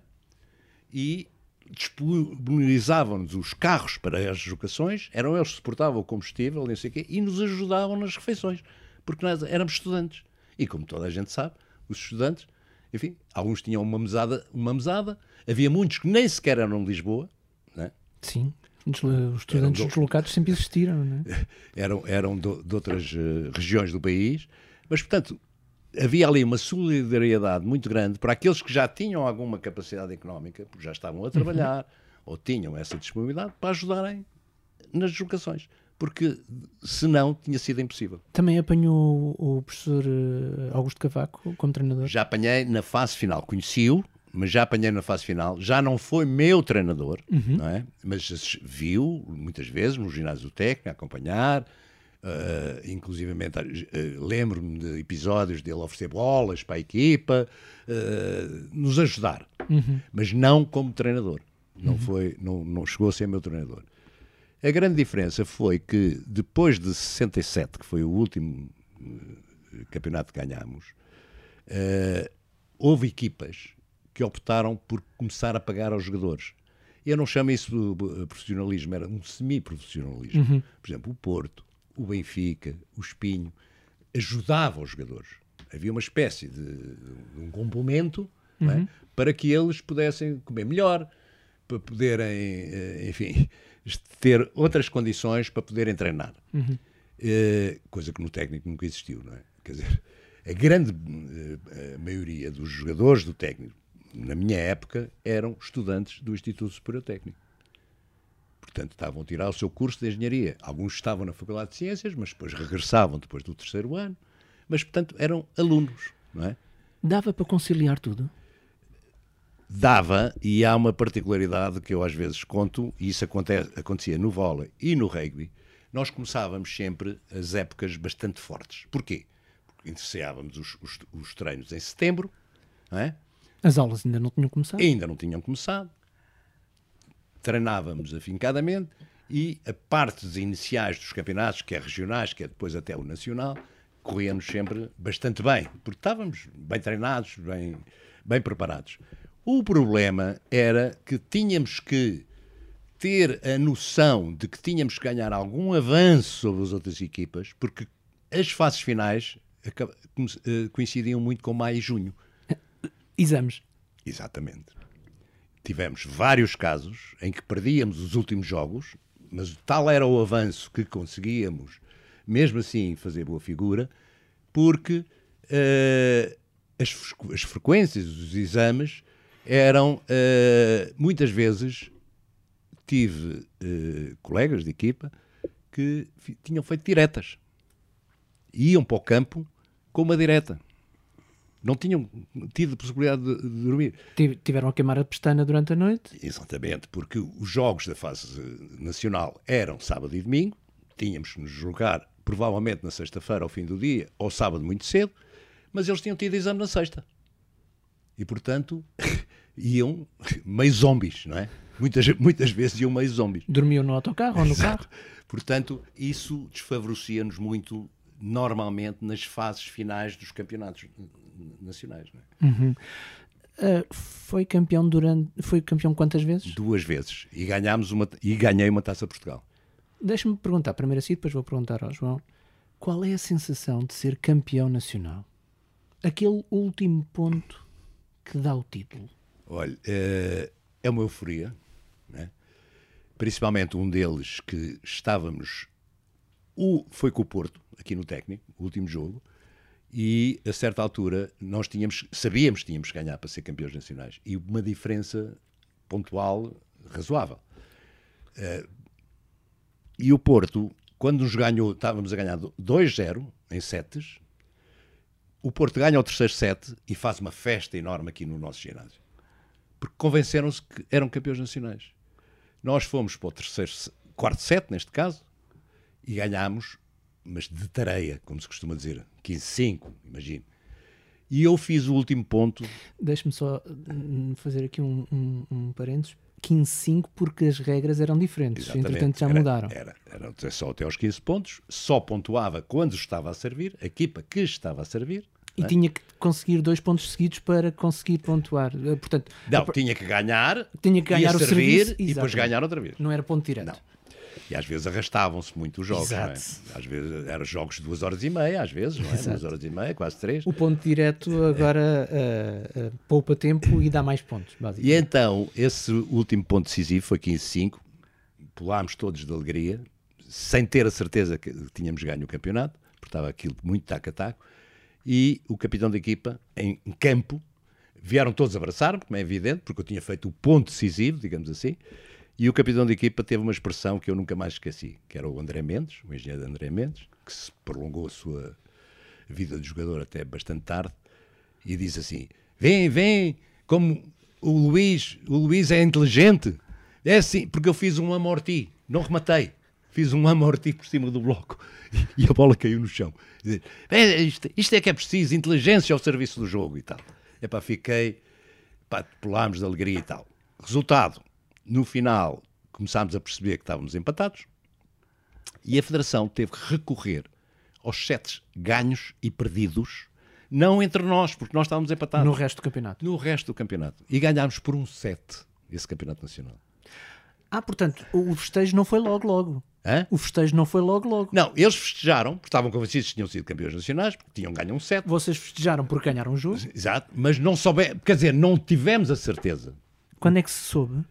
E disponibilizavam-nos os carros para as deslocações, eram eles que suportavam o combustível, não sei o quê, e nos ajudavam nas refeições, porque nós éramos estudantes. E como toda a gente sabe, os estudantes, enfim, alguns tinham uma mesada, uma mesada havia muitos que nem sequer eram de Lisboa. Né? Sim, os estudantes deslocados sempre existiram. Não é? Eram, eram de, de outras uh, regiões do país, mas, portanto, havia ali uma solidariedade muito grande para aqueles que já tinham alguma capacidade económica, porque já estavam a trabalhar ou tinham essa disponibilidade para ajudarem nas deslocações. Porque senão tinha sido impossível. Também apanhou o professor eh, Augusto Cavaco como treinador? Já apanhei na fase final. Conheci-o, mas já apanhei na fase final. Já não foi meu treinador, uhum. não é? mas viu muitas vezes no ginásio técnico a acompanhar, Uh, inclusivamente uh, lembro-me de episódios dele oferecer bolas para a equipa, uh, nos ajudar, uhum. mas não como treinador. Não, uhum. foi, não, não chegou a ser meu treinador. A grande diferença foi que depois de 67, que foi o último campeonato que ganhámos, houve equipas que optaram por começar a pagar aos jogadores. Eu não chamo isso de profissionalismo, era um semi-profissionalismo. Uhum. Por exemplo, o Porto, o Benfica, o Espinho, ajudavam os jogadores. Havia uma espécie de, de um complemento é? uhum. é? para que eles pudessem comer melhor, para poderem, eh, enfim, ter outras condições para poderem treinar. Uhum. Uh, coisa que no técnico nunca existiu, não é? Quer dizer, a grande uh, a maioria dos jogadores do técnico, na minha época, eram estudantes do Instituto Superior Técnico. Portanto, estavam a tirar o seu curso de engenharia. Alguns estavam na Faculdade de Ciências, mas depois regressavam depois do terceiro ano. Mas, portanto, eram alunos, não é? Dava para conciliar tudo? Dava, e há uma particularidade que eu às vezes conto, e isso acontece, acontecia no vôlei e no rugby, nós começávamos sempre as épocas bastante fortes. Porquê? Porque iniciávamos os, os, os treinos em setembro, é? As aulas ainda não tinham começado? Ainda não tinham começado treinávamos afincadamente e a partes iniciais dos campeonatos, que é regionais, que é depois até o nacional, corríamos sempre bastante bem, porque estávamos bem treinados, bem, bem preparados. O problema era que tínhamos que ter a noção de que tínhamos que ganhar algum avanço sobre as outras equipas, porque as fases finais eh, coincidiam muito com maio e junho. Exames. Exatamente tivemos vários casos em que perdíamos os últimos jogos, mas tal era o avanço que conseguíamos, mesmo assim, fazer boa figura, porque uh, as, as, frequências dos exames eram, uh, muitas vezes, tive uh, colegas de equipa que tinham feito diretas. Iam para o campo com uma direta não tinham tido a possibilidade de, de, dormir. Tiveram a queimar a pestana durante a noite? Exatamente, porque os jogos da fase nacional eram sábado e domingo, tínhamos que nos jogar provavelmente na sexta-feira ao fim do dia, ou sábado muito cedo, mas eles tinham tido exame na sexta. E, portanto, iam meio zombies, não é? Muitas, muitas vezes iam meio zombies. Dormiam no autocarro ou no carro? Portanto, isso desfavorecia-nos muito, normalmente, nas fases finais dos campeonatos nacionais. É? Uhum. Uh, foi campeão durante. Foi campeão quantas vezes? Duas vezes. E ganhámos uma e ganhei uma taça Portugal. Deixa-me perguntar primeiro assim, depois vou perguntar ao João. Qual é a sensação de ser campeão nacional? Aquele último ponto que dá o título. Olha, é, é uma euforia, né? principalmente um deles que estávamos. O, foi com o Porto, aqui no técnico, o último jogo, e a certa altura nós tínhamos, sabíamos que tínhamos que ganhar para ser campeões nacionais e uma diferença pontual razoável. Uh, e o Porto, quando nos ganhou, estávamos a ganhar 2-0 em setes, o Porto ganha o terceiro set e faz uma festa enorme aqui no nosso ginásio. Porque convenceram-se que eram campeões nacionais. Nós fomos para o terceiro, quarto set, neste caso, e ganhámos mas de tareia, como se costuma dizer, 15-5, imagino. E eu fiz o último ponto. Deixe-me só hum, fazer aqui um, um, um parênteses. 15-5 porque as regras eram diferentes, Exatamente. entretanto já era, mudaram. Era, era só até aos 15 pontos, só pontuava quando estava a servir, a equipa que estava a servir. E é? tinha que conseguir dois pontos seguidos para conseguir pontuar. Eh, portanto, não, a... tinha que ganhar, tinha que ganhar o servir serviço, e depois ganhar outra vez. Não era ponto direto. Não. E às vezes arrastavam-se muito os jogos, é? Às vezes eram jogos de duas horas e meia, às vezes, não é? Exato. Duas horas e meia, quase três. O ponto direto agora uh, uh, poupa tempo e dá mais pontos, basicamente. E então, esse último ponto decisivo foi 15-5, pulámos todos de alegria, sem ter a certeza que tínhamos ganho o campeonato, porque estava aquilo muito taco-a-taco, e o capitão da equipa, em campo, vieram todos abraçar-me, como é evidente, porque eu tinha feito o ponto decisivo, digamos assim, e o capitão de equipa teve uma expressão que eu nunca mais esqueci, que era o André Mendes, o engenheiro André Mendes, que se prolongou a sua vida de jogador até bastante tarde, e diz assim: Vem, vem, como o Luís, o Luís é inteligente. É assim, porque eu fiz um amorti, não rematei. Fiz um amorti por cima do bloco e a bola caiu no chão. É, isto, isto é que é preciso, inteligência ao serviço do jogo e tal. É pá, fiquei, pá, pulámos de alegria e tal. Resultado, no final, começámos a perceber que estávamos empatados e a Federação teve que recorrer aos sete ganhos e perdidos, não entre nós, porque nós estávamos empatados. No resto do campeonato. No resto do campeonato. E ganhámos por um sete esse campeonato nacional. Ah, portanto, o festejo não foi logo, logo. Hã? O festejo não foi logo, logo. Não, eles festejaram, porque estavam convencidos que tinham sido campeões nacionais, porque tinham ganho um set. Vocês festejaram porque ganharam o jogo? Exato, mas não soube, quer dizer, não tivemos a certeza. Quando é que se soube?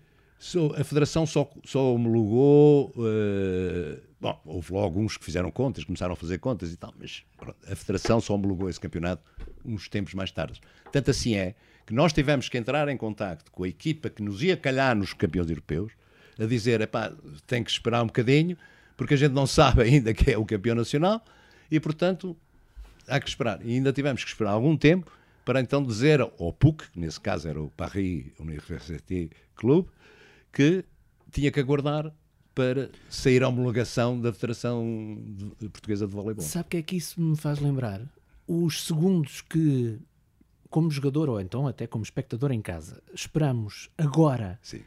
A Federação só, só homologou. Uh, bom, houve logo uns que fizeram contas, começaram a fazer contas e tal, mas pronto, a Federação só homologou esse campeonato uns tempos mais tarde. Tanto assim é que nós tivemos que entrar em contacto com a equipa que nos ia calhar nos campeões europeus, a dizer: epá, tem que esperar um bocadinho, porque a gente não sabe ainda que é o campeão nacional e, portanto, há que esperar. E ainda tivemos que esperar algum tempo para então dizer ao PUC, que nesse caso era o Paris Université Club, que tinha que aguardar para sair a homologação da Federação Portuguesa de Voleibol. Sabe o que é que isso me faz lembrar? Os segundos que, como jogador ou então até como espectador em casa, esperamos agora Sim.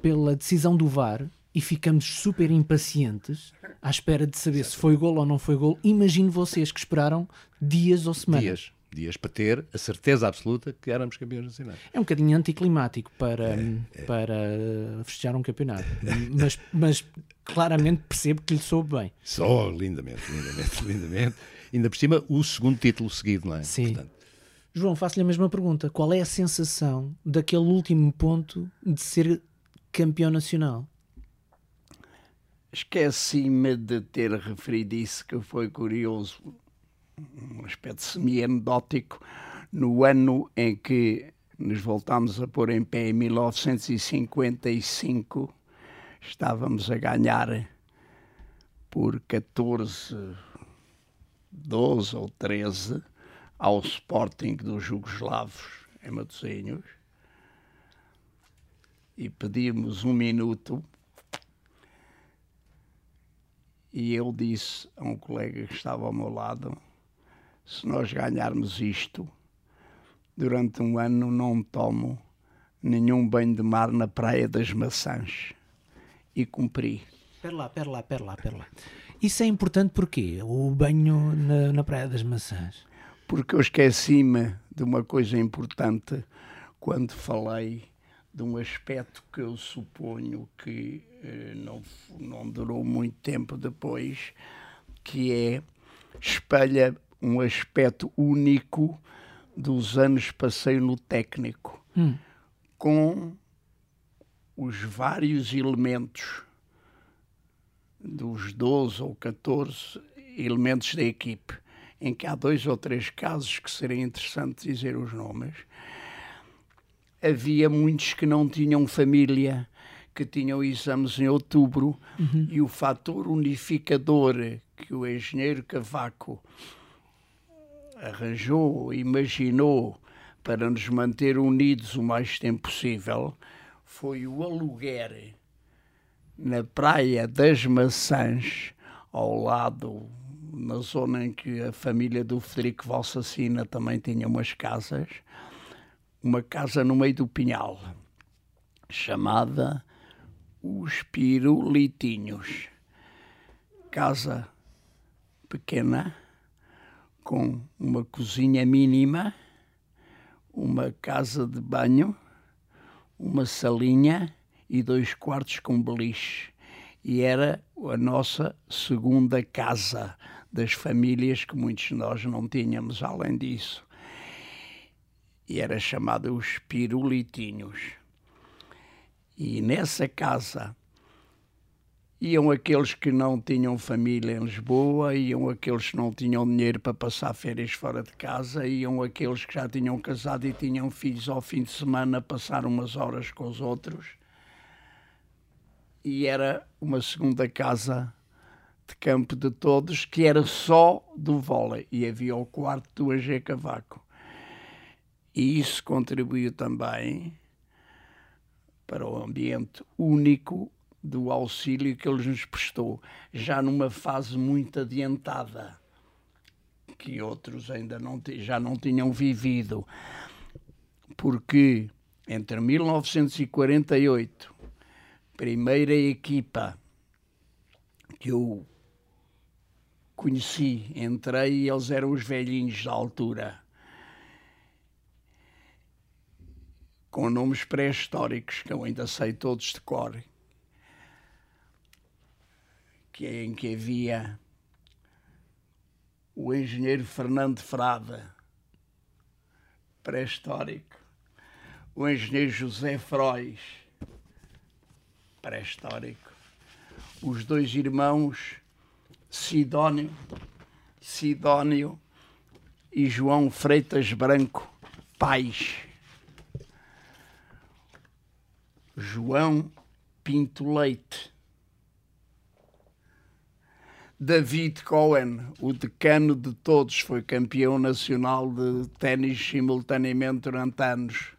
pela decisão do VAR e ficamos super impacientes à espera de saber se foi gol ou não foi gol. Imagino vocês que esperaram dias ou semanas. Dias dias para ter a certeza absoluta que éramos campeões nacionais. É um bocadinho anticlimático para, é, é. para festejar um campeonato, mas, mas claramente percebo que lhe soube bem. Só lindamente, lindamente, lindamente. Ainda por cima, o segundo título seguido, não é? Sim. Portanto, João, faço-lhe a mesma pergunta. Qual é a sensação daquele último ponto de ser campeão nacional? Esqueci-me de ter referido isso, que foi curioso um aspecto semi-anedótico, no ano em que nos voltámos a pôr em pé, em 1955, estávamos a ganhar por 14, 12 ou 13 ao Sporting dos Jugoslavos em Matosinhos e pedimos um minuto. E eu disse a um colega que estava ao meu lado se nós ganharmos isto, durante um ano não tomo nenhum banho de mar na Praia das Maçãs. E cumpri. Pera lá, pera lá, pera lá, pera lá. Isso é importante porquê? O banho na, na Praia das Maçãs? Porque eu esqueci-me de uma coisa importante quando falei de um aspecto que eu suponho que eh, não, não durou muito tempo depois, que é espelha um aspecto único dos anos que passei no técnico, Hum. com os vários elementos dos 12 ou 14 elementos da equipe, em que há dois ou três casos que seria interessante dizer os nomes. Havia muitos que não tinham família, que tinham exames em outubro, e o fator unificador que o engenheiro Cavaco arranjou, imaginou para nos manter unidos o mais tempo possível foi o aluguer na Praia das Maçãs, ao lado, na zona em que a família do Federico Valsacina também tinha umas casas, uma casa no meio do Pinhal, chamada Os Pirulitinhos. Casa pequena, com uma cozinha mínima, uma casa de banho, uma salinha e dois quartos com beliche. E era a nossa segunda casa das famílias que muitos de nós não tínhamos além disso. E era chamada os Pirulitinhos. E nessa casa iam aqueles que não tinham família em Lisboa, iam aqueles que não tinham dinheiro para passar férias fora de casa, iam aqueles que já tinham casado e tinham filhos ao fim de semana passar umas horas com os outros. E era uma segunda casa de campo de todos que era só do vôlei e havia o quarto do AG Cavaco. E isso contribuiu também para o ambiente único do auxílio que ele nos prestou, já numa fase muito adiantada, que outros ainda não, já não tinham vivido. Porque entre 1948, primeira equipa que eu conheci, entrei e eles eram os velhinhos da altura. Com nomes pré-históricos que eu ainda sei todos de cor que em que havia o engenheiro Fernando Frada, pré-histórico, o engenheiro José Frois, pré-histórico, os dois irmãos Sidónio, Sidónio e João Freitas Branco, pais. João Pinto Leite David Cohen, o decano de todos, foi campeão nacional de ténis simultaneamente durante anos.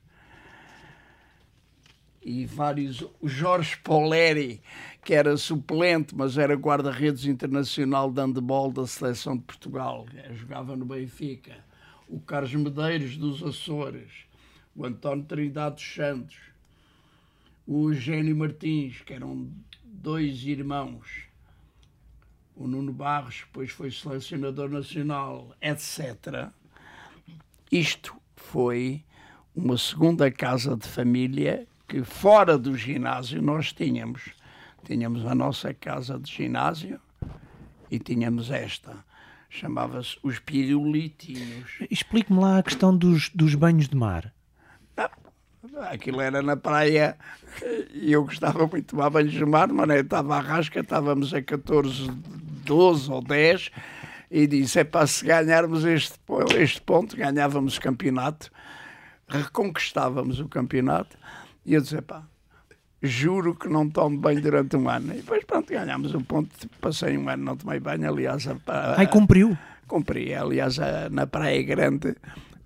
E vários. O Jorge Poleri, que era suplente, mas era guarda-redes internacional de handball da seleção de Portugal, jogava no Benfica. O Carlos Medeiros dos Açores, o António Trindade dos Santos, o Eugênio Martins, que eram dois irmãos o Nuno Barros, depois foi selecionador nacional, etc. Isto foi uma segunda casa de família que fora do ginásio nós tínhamos. Tínhamos a nossa casa de ginásio e tínhamos esta. Chamava-se os Pirulitinhos. Explique-me lá a questão dos, dos banhos de mar. Aquilo era na praia e eu gostava muito de tomar banhos de mar, mas não estava à rasca, estávamos a 14, 12 ou 10 e disse, é para se ganharmos este, este ponto, ganhávamos o campeonato, reconquistávamos o campeonato e eu disse, pá, juro que não tomo banho durante um ano. E depois pronto, ganhámos o ponto, passei um ano, não tomei banho, aliás... A, a, Ai, cumpriu? Cumpri, aliás, a, na Praia Grande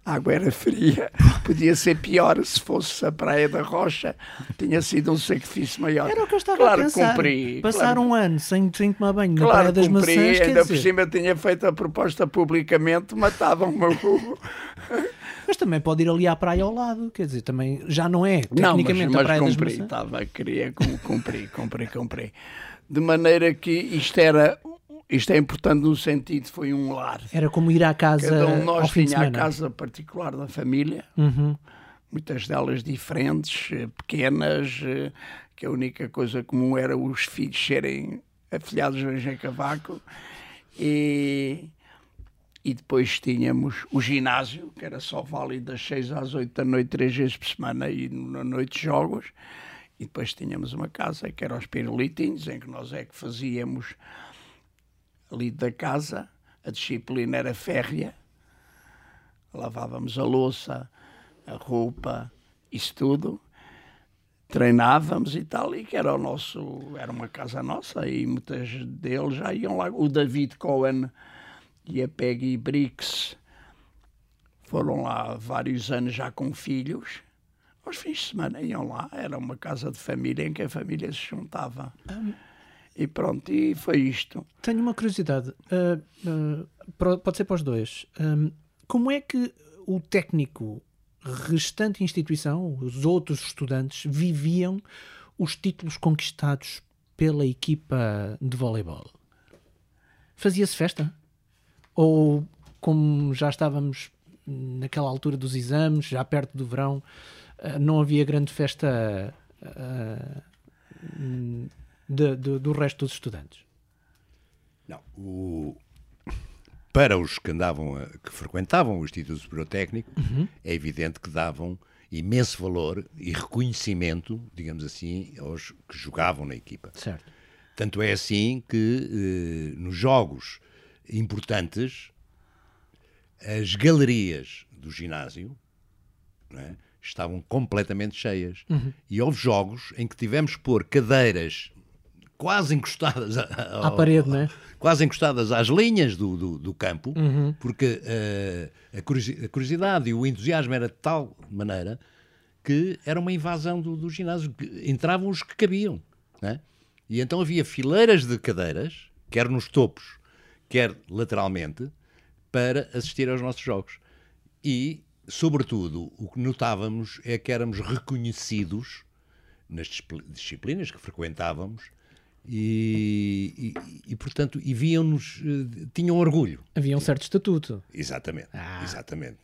a água era fria, podia ser pior se fosse a Praia da Rocha, tinha sido um sacrifício maior. Era o que eu estava claro, a pensar. Cumpri, Passar claro, um ano sem, sem tomar banho na claro, Praia das cumpri, Maçãs, ainda por cima tinha feito a proposta publicamente, matavam-me o... Mas também pode ir ali à praia ao lado, quer dizer, também já não é Não, mas, tecnicamente mas a praia das cumpri, Maçãs. estava, queria cum- cumprir, cumprir, cumprir. De maneira que isto era, isto é importante no sentido, foi um lar. Era como ir à casa Cada um nós tinha a casa particular da família, Uhum. muitas delas diferentes, eh, pequenas, eh, que a única coisa comum era os filhos serem afilhados do Engenho Cavaco. E, e depois tínhamos o ginásio, que era só válido das 6 às 8 da noite, três vezes por semana, e na noite jogos. E depois tínhamos uma casa, que era os Pirulitinhos, em que nós é que fazíamos ali da casa, a disciplina era férrea, lavávamos a louça, a roupa, isso tudo, treinávamos e tal, e que era o nosso, era uma casa nossa, e muitas deles já iam lá. O David Cohen e a Peggy Briggs foram lá vários anos já com filhos. Aos fins de semana iam lá, era uma casa de família em que a família se juntava. E pronto, e foi isto. Tenho uma curiosidade, ah, pro- pode ser para os dois. Ahm, como é que o técnico, restante instituição, os outros estudantes, viviam os títulos conquistados pela equipa de voleibol? Fazia-se festa? Ou, como já estávamos naquela altura dos exames, já perto do verão, ah, não havia grande festa hum, de- de- do resto dos estudantes? Não, o- Para os que andavam, a- que frequentavam o Instituto Superior Técnico, é evidente que davam imenso valor e reconhecimento, digamos assim, aos que jogavam na equipa. Certo. Tanto é assim que eh, nos jogos importantes, as galerias do ginásio é, estavam completamente cheias. E houve jogos em que tivemos que pôr cadeiras quase encostadas À ao- parede, não é? quase encostadas às linhas do, do, do campo, porque eh, a, curiosi- a curiosidade e o entusiasmo era de tal maneira que era uma invasão do, do ginásio. que Entravam os que cabiam. né? E então havia fileiras de cadeiras, quer nos topos, quer lateralmente, para assistir aos nossos jogos. E, sobretudo, o que notávamos é que éramos reconhecidos nas discipli- disciplinas que frequentávamos e, e- e, portanto, e viam-nos, eh, tinham orgulho. Havia um certo estatuto. Exatamente, Ah. exatamente.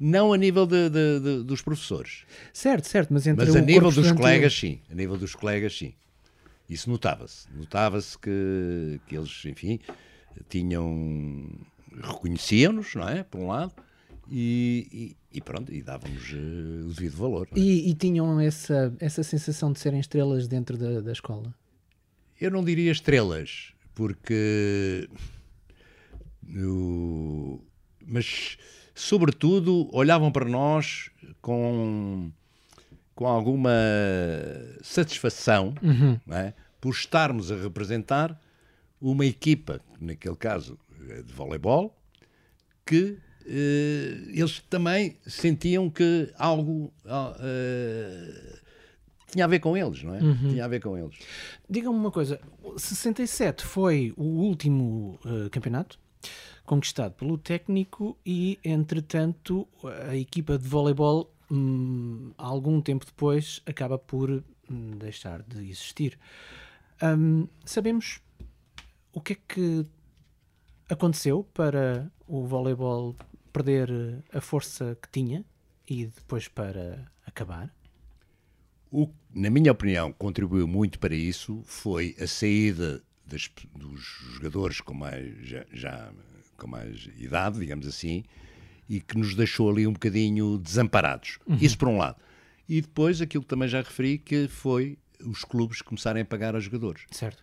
Não a nível de- de- de- dos professores, Certo, certo, mas entre mas a nível dos estudantil- colegas, sim. A nível dos colegas, sim. Isso notava-se. Notava-se que, que eles, enfim, tinham. reconheciam-nos, não é? Por um lado, e, e- e pronto, e davam-nos eh, o devido valor. é? E, e tinham essa, essa sensação de serem estrelas dentro da, da escola. Eu não diria estrelas, porque. o- Mas, sobretudo, olhavam para nós com, com alguma satisfação não é? por estarmos a representar uma equipa, naquele caso eh, de voleibol, que eh, eles também sentiam que algo eh, tinha a ver com eles, não é? Tinha a ver com eles. Diga-me uma coisa: 67 foi o último eh, campeonato conquistado pelo técnico e, entretanto, a equipa de voleibol, hum, algum tempo depois, acaba por hum, deixar de existir. Hum, sabemos o que é que aconteceu para o voleibol perder a força que tinha e depois para acabar? O que, na minha opinião, contribuiu muito para isso foi a saída das- dos jogadores com mais, já, já com mais idade, digamos assim, e que nos deixou ali um bocadinho desamparados. Isso por um lado. E depois aquilo que também já referi, que foi os clubes começarem a pagar aos jogadores. Certo.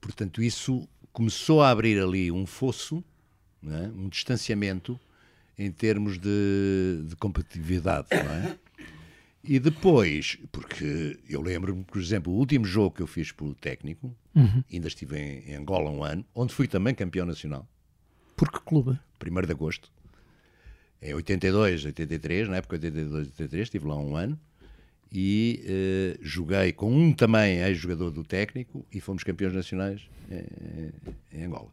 Portanto, isso começou a abrir ali um fosso, é? um distanciamento em termos de, de competitividade. Não é? E depois, porque eu lembro-me, por exemplo, o último jogo que eu fiz pelo técnico, ainda estive em, Angola um ano, onde fui também campeão nacional, Por que clube? 1 de agosto, em 82, 83, na época de 82, 83, estive lá um ano e eh, joguei com um também ex-jogador do técnico e fomos campeões nacionais em, em Angola.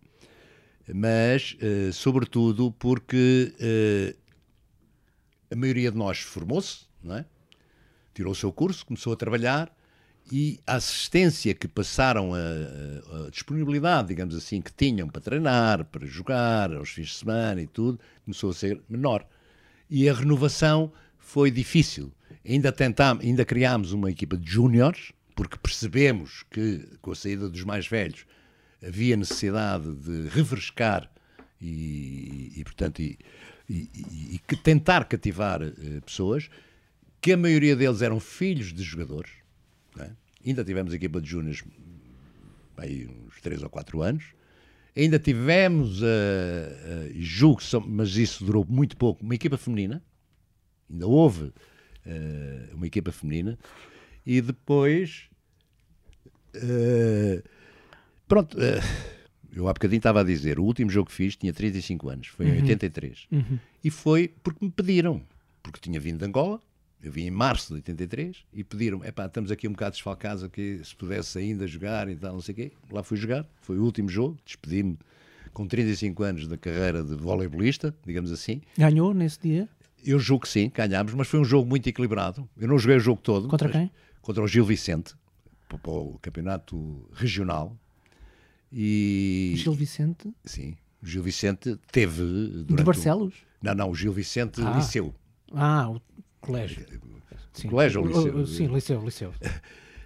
Mas, eh, sobretudo, porque eh, a maioria de nós formou-se, não é? Tirou o seu curso, começou a trabalhar e a assistência que passaram, a, a, disponibilidade, digamos assim, que tinham para treinar, para jogar, aos fins de semana e tudo, começou a ser menor. E a renovação foi difícil. Ainda tentámos, ainda criámos uma equipa de júniores, porque percebemos que com a saída dos mais velhos havia necessidade de refrescar e, e portanto, e, e, e, tentar cativar uh, pessoas, que a maioria deles eram filhos de jogadores. É? Ainda tivemos equipa de júniores aí uns 3 ou 4 anos. Ainda tivemos, uh, uh, julgo, mas isso durou muito pouco, uma equipa feminina. Ainda houve uh, uma equipa feminina. E depois. Uh, pronto. Uh, eu há bocadinho estava a dizer, o último jogo que fiz tinha 35 anos, foi em uhum. 83. Uhum. E foi porque me pediram, porque tinha vindo de Angola, eu vim em março de 83 e pediram epá, estamos aqui um bocado desfalcados, aqui, se pudesse ainda jogar e tal, não sei o quê. Lá fui jogar, foi o último jogo, despedi-me com 35 anos da carreira de voleibolista, digamos assim. Ganhou nesse dia? Eu julgo que sim, ganhámos, mas foi um jogo muito equilibrado. Eu não joguei o jogo todo. Contra quem? Contra o Gil Vicente, para o campeonato regional. E... Gil Vicente? Sim, o Gil Vicente teve... De Barcelos? Não, não, o Gil Vicente ah. Liceu. Ah, o colégio. Sim. Colégio ou liceu? Sim, liceu, liceu.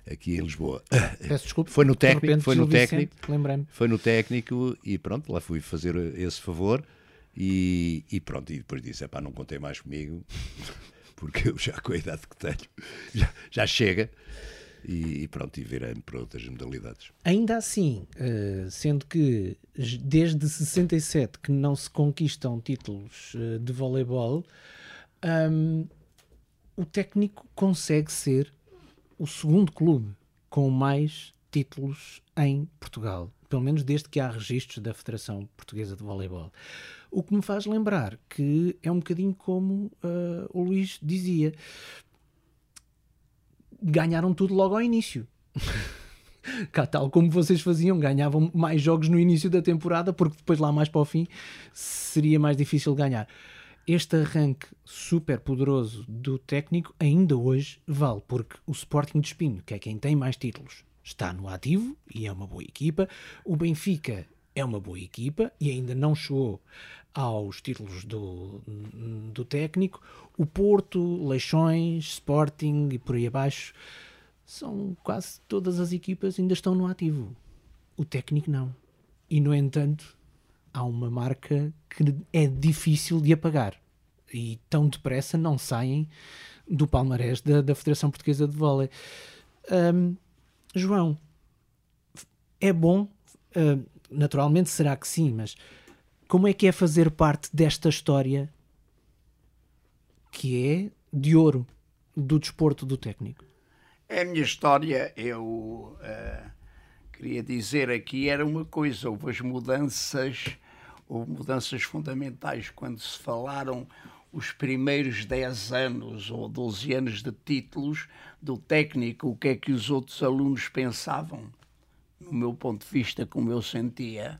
Aqui em Lisboa. Peço desculpa. Foi no técnico, foi no técnico. Lembrei-me. Foi no técnico e pronto, lá fui fazer esse favor e, e pronto, e depois disse, pá, não contei mais comigo, porque eu já com a idade que tenho, já, já chega. E, e, pronto, e virei-me para outras modalidades. Ainda assim, uh, sendo que desde 67 que não se conquistam títulos uh, de voleibol, um, o técnico consegue ser o segundo clube com mais títulos em Portugal, pelo menos desde que há registros da Federação Portuguesa de Voleibol. O que me faz lembrar que é um bocadinho como uh, o Luís dizia: ganharam tudo logo ao início. Cá, tal como vocês faziam, ganhavam mais jogos no início da temporada, porque depois lá mais para o fim seria mais difícil ganhar este arranque super poderoso do técnico ainda hoje vale, porque o Sporting de Espinho, que é quem tem mais títulos, está no ativo e é uma boa equipa. O Benfica é uma boa equipa e ainda não chegou aos títulos do, do técnico. O Porto, Leixões, Sporting e por aí abaixo são quase todas as equipas ainda estão no ativo. O técnico não. E no entanto, há uma marca que é difícil de apagar e tão depressa não saem do palmarés da, da Federação Portuguesa de Vôlei. Um, João, é bom, uh, naturalmente será que sim, mas como é que é fazer parte desta história que é de ouro do desporto do técnico? É a minha história, eu uh, queria dizer aqui, era uma coisa, houve as mudanças houve mudanças fundamentais quando se falaram os primeiros 10 anos ou 12 anos de títulos do técnico, o que é que os outros alunos pensavam, no meu ponto de vista, como eu sentia.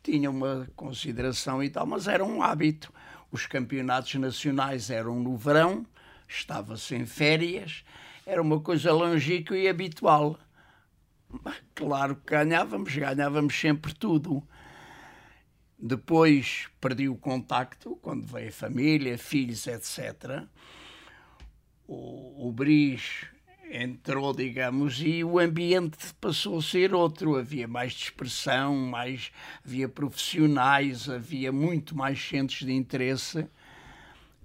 Tinha uma consideração e tal, mas era um hábito. Os campeonatos nacionais eram no verão, estava-se em férias, era uma coisa longínqua e habitual. Claro que ganhávamos, ganhávamos sempre tudo. Depois perdi o contacto quando veio a família, filhos, etc. O, o Bris entrou, digamos, e o ambiente passou a ser outro. Havia mais dispersão, mais, havia profissionais, havia muito mais centros de interesse.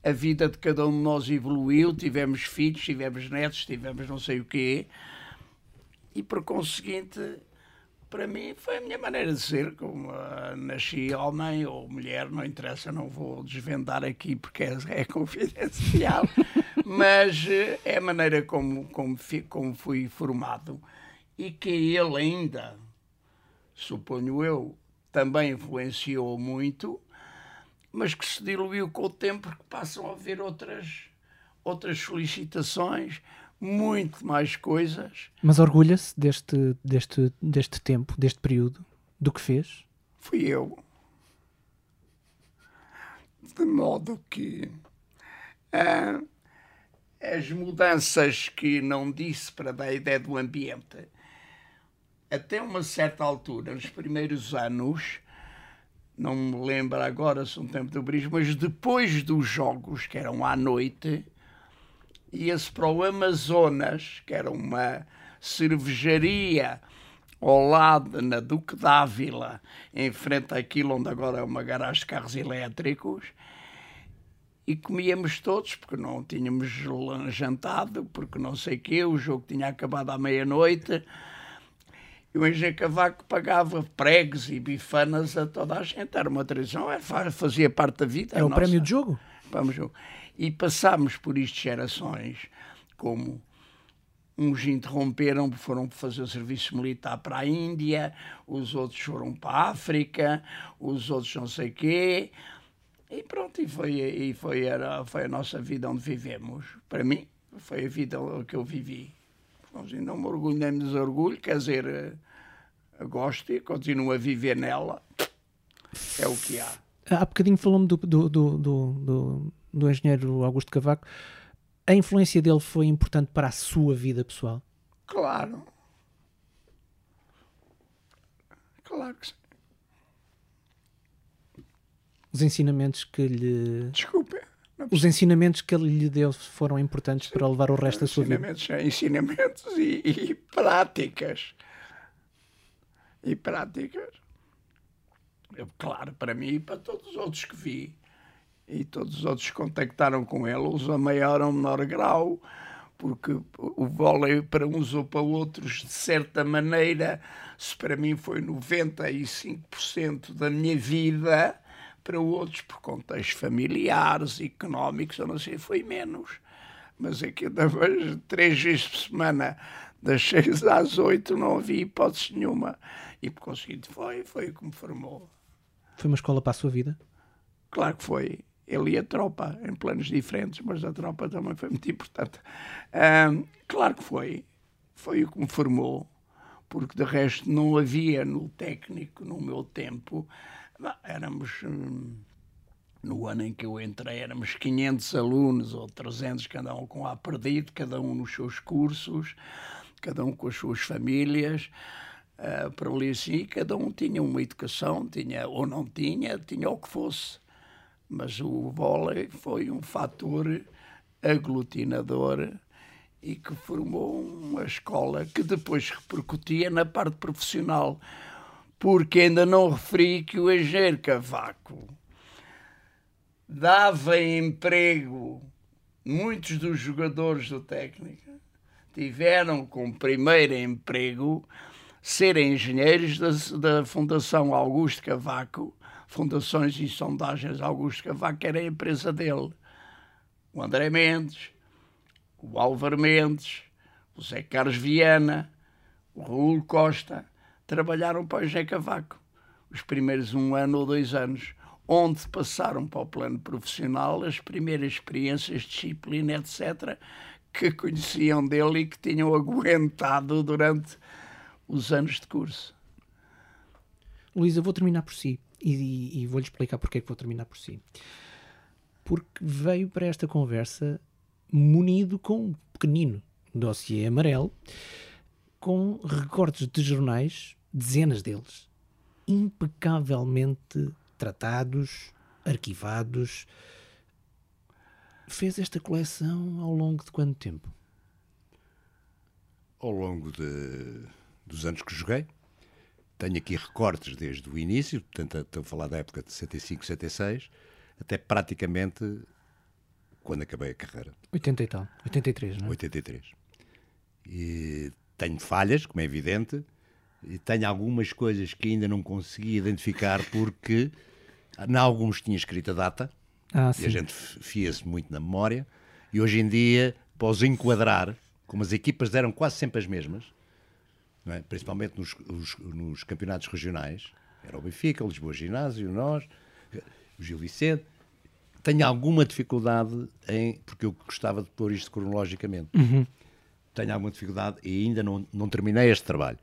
A vida de cada um de nós evoluiu, tivemos filhos, tivemos netos, tivemos não sei o quê. E por conseguinte, para mim foi a minha maneira de ser, como uh, nasci homem ou mulher, não interessa, não vou desvendar aqui porque é, é confidencial, mas uh, é a maneira como, como, como fui formado e que ele ainda, suponho eu, também influenciou muito, mas que se diluiu com o tempo porque passam a haver outras, outras solicitações, muito mais coisas. Mas orgulha-se deste, deste, deste tempo, deste período, do que fez? Fui eu. De modo que ah, as mudanças que não disse para dar a ideia do ambiente, até uma certa altura, nos primeiros anos, não me lembro agora se um tempo do brisco, mas depois dos jogos, que eram à noite, ia-se para o Amazonas, que era uma cervejaria ao lado, na Duque d'Ávila, em frente àquilo onde agora é uma garagem de carros elétricos, e comíamos todos, porque não tínhamos jantado, porque não sei o quê, o jogo tinha acabado à meia-noite. E o engenheiro Cavaco pagava pregos e bifanas a toda a gente. Era uma tradição, é, fazia parte da vida. É o nossa. prémio de jogo? Vamos, e passámos por isto gerações, como uns interromperam, foram fazer o serviço militar para a Índia, os outros foram para a África, os outros não sei quê. E pronto, e foi, e foi, era, foi a nossa vida onde vivemos. Para mim, foi a vida que eu vivi. Não me orgulho nem me desorgulho, quer dizer, eh, gosto e continuo a viver nela. É o que há. Há bocadinho falou-me do, do, do, do, do engenheiro Augusto Cavaco a influência dele foi importante para a sua vida pessoal? Claro. Claro que sim. Os ensinamentos que lhe. Desculpe. Os ensinamentos que ele lhe deu foram importantes sim. para levar o resto da sua vida? Ensinamentos e, e práticas. E práticas. Eu, claro, para mim e para todos os outros que vi e todos os outros contactaram com ele, uns a maior ou menor grau, porque o vôlei para uns ou para outros, de certa maneira, se para mim foi 95% da minha vida, para outros, por contextos familiares, económicos, eu não sei, foi menos. Mas é que três vezes por semana, das seis às oito, não havia hipótese nenhuma. E por conseguinte foi, foi o que me formou. Foi uma escola para a sua vida? Claro que foi ele e a tropa, em planos diferentes, mas a tropa também foi muito importante. Um, claro que foi. Foi o que me formou, porque de resto não havia no técnico, no meu tempo, éramos. Hum, no ano em que eu entrei, éramos 500 alunos ou 300, cada um com a perdido, cada um nos seus cursos, cada um com as suas famílias. Uh, para ali assim, cada um tinha uma educação, tinha ou não tinha, tinha o que fosse mas o vôlei foi um fator aglutinador e que formou uma escola que depois repercutia na parte profissional. Porque ainda não referi que o engenheiro Cavaco dava emprego. Muitos dos jogadores do técnico tiveram como primeiro emprego ser engenheiros da, da Fundação Augusto Cavaco, Fundações e Sondagens Augusto Cavaco era a empresa dele. O André Mendes, o Álvaro Mendes, o Zé Carlos Viana, o Raul Costa, trabalharam para o José Cavaco. Os primeiros um ano ou dois anos, onde passaram para o plano profissional as primeiras experiências, disciplina, etc., que conheciam dele e que tinham aguentado durante os anos de curso. Luísa, vou terminar por si e, e vou-lhe explicar porque é que vou terminar por si. Porque veio para esta conversa munido com um pequenino dossiê amarelo com recortes de jornais, dezenas deles, impecavelmente tratados, arquivados. Fez esta coleção ao longo de quanto tempo? Ao longo de, dos anos que joguei. Tenho aqui recortes desde o início, portanto, estou a falar da época de 65, 76, até praticamente quando acabei a carreira. 80 e tal, 83, não é? 83. E tenho falhas, como é evidente, e tenho algumas coisas que ainda não consegui identificar porque em alguns tinha escrita a data, ah, e a gente fia-se muito na memória, e hoje em dia, para os enquadrar, como as equipas eram quase sempre as mesmas, é? principalmente nos, os, nos, campeonatos regionais. Era o Benfica, o Lisboa Ginásio, nós, o Gil Vicente. Tenho alguma dificuldade em. porque eu gostava de pôr isto cronologicamente. Uhum. Tenho alguma dificuldade e ainda não, não terminei este trabalho.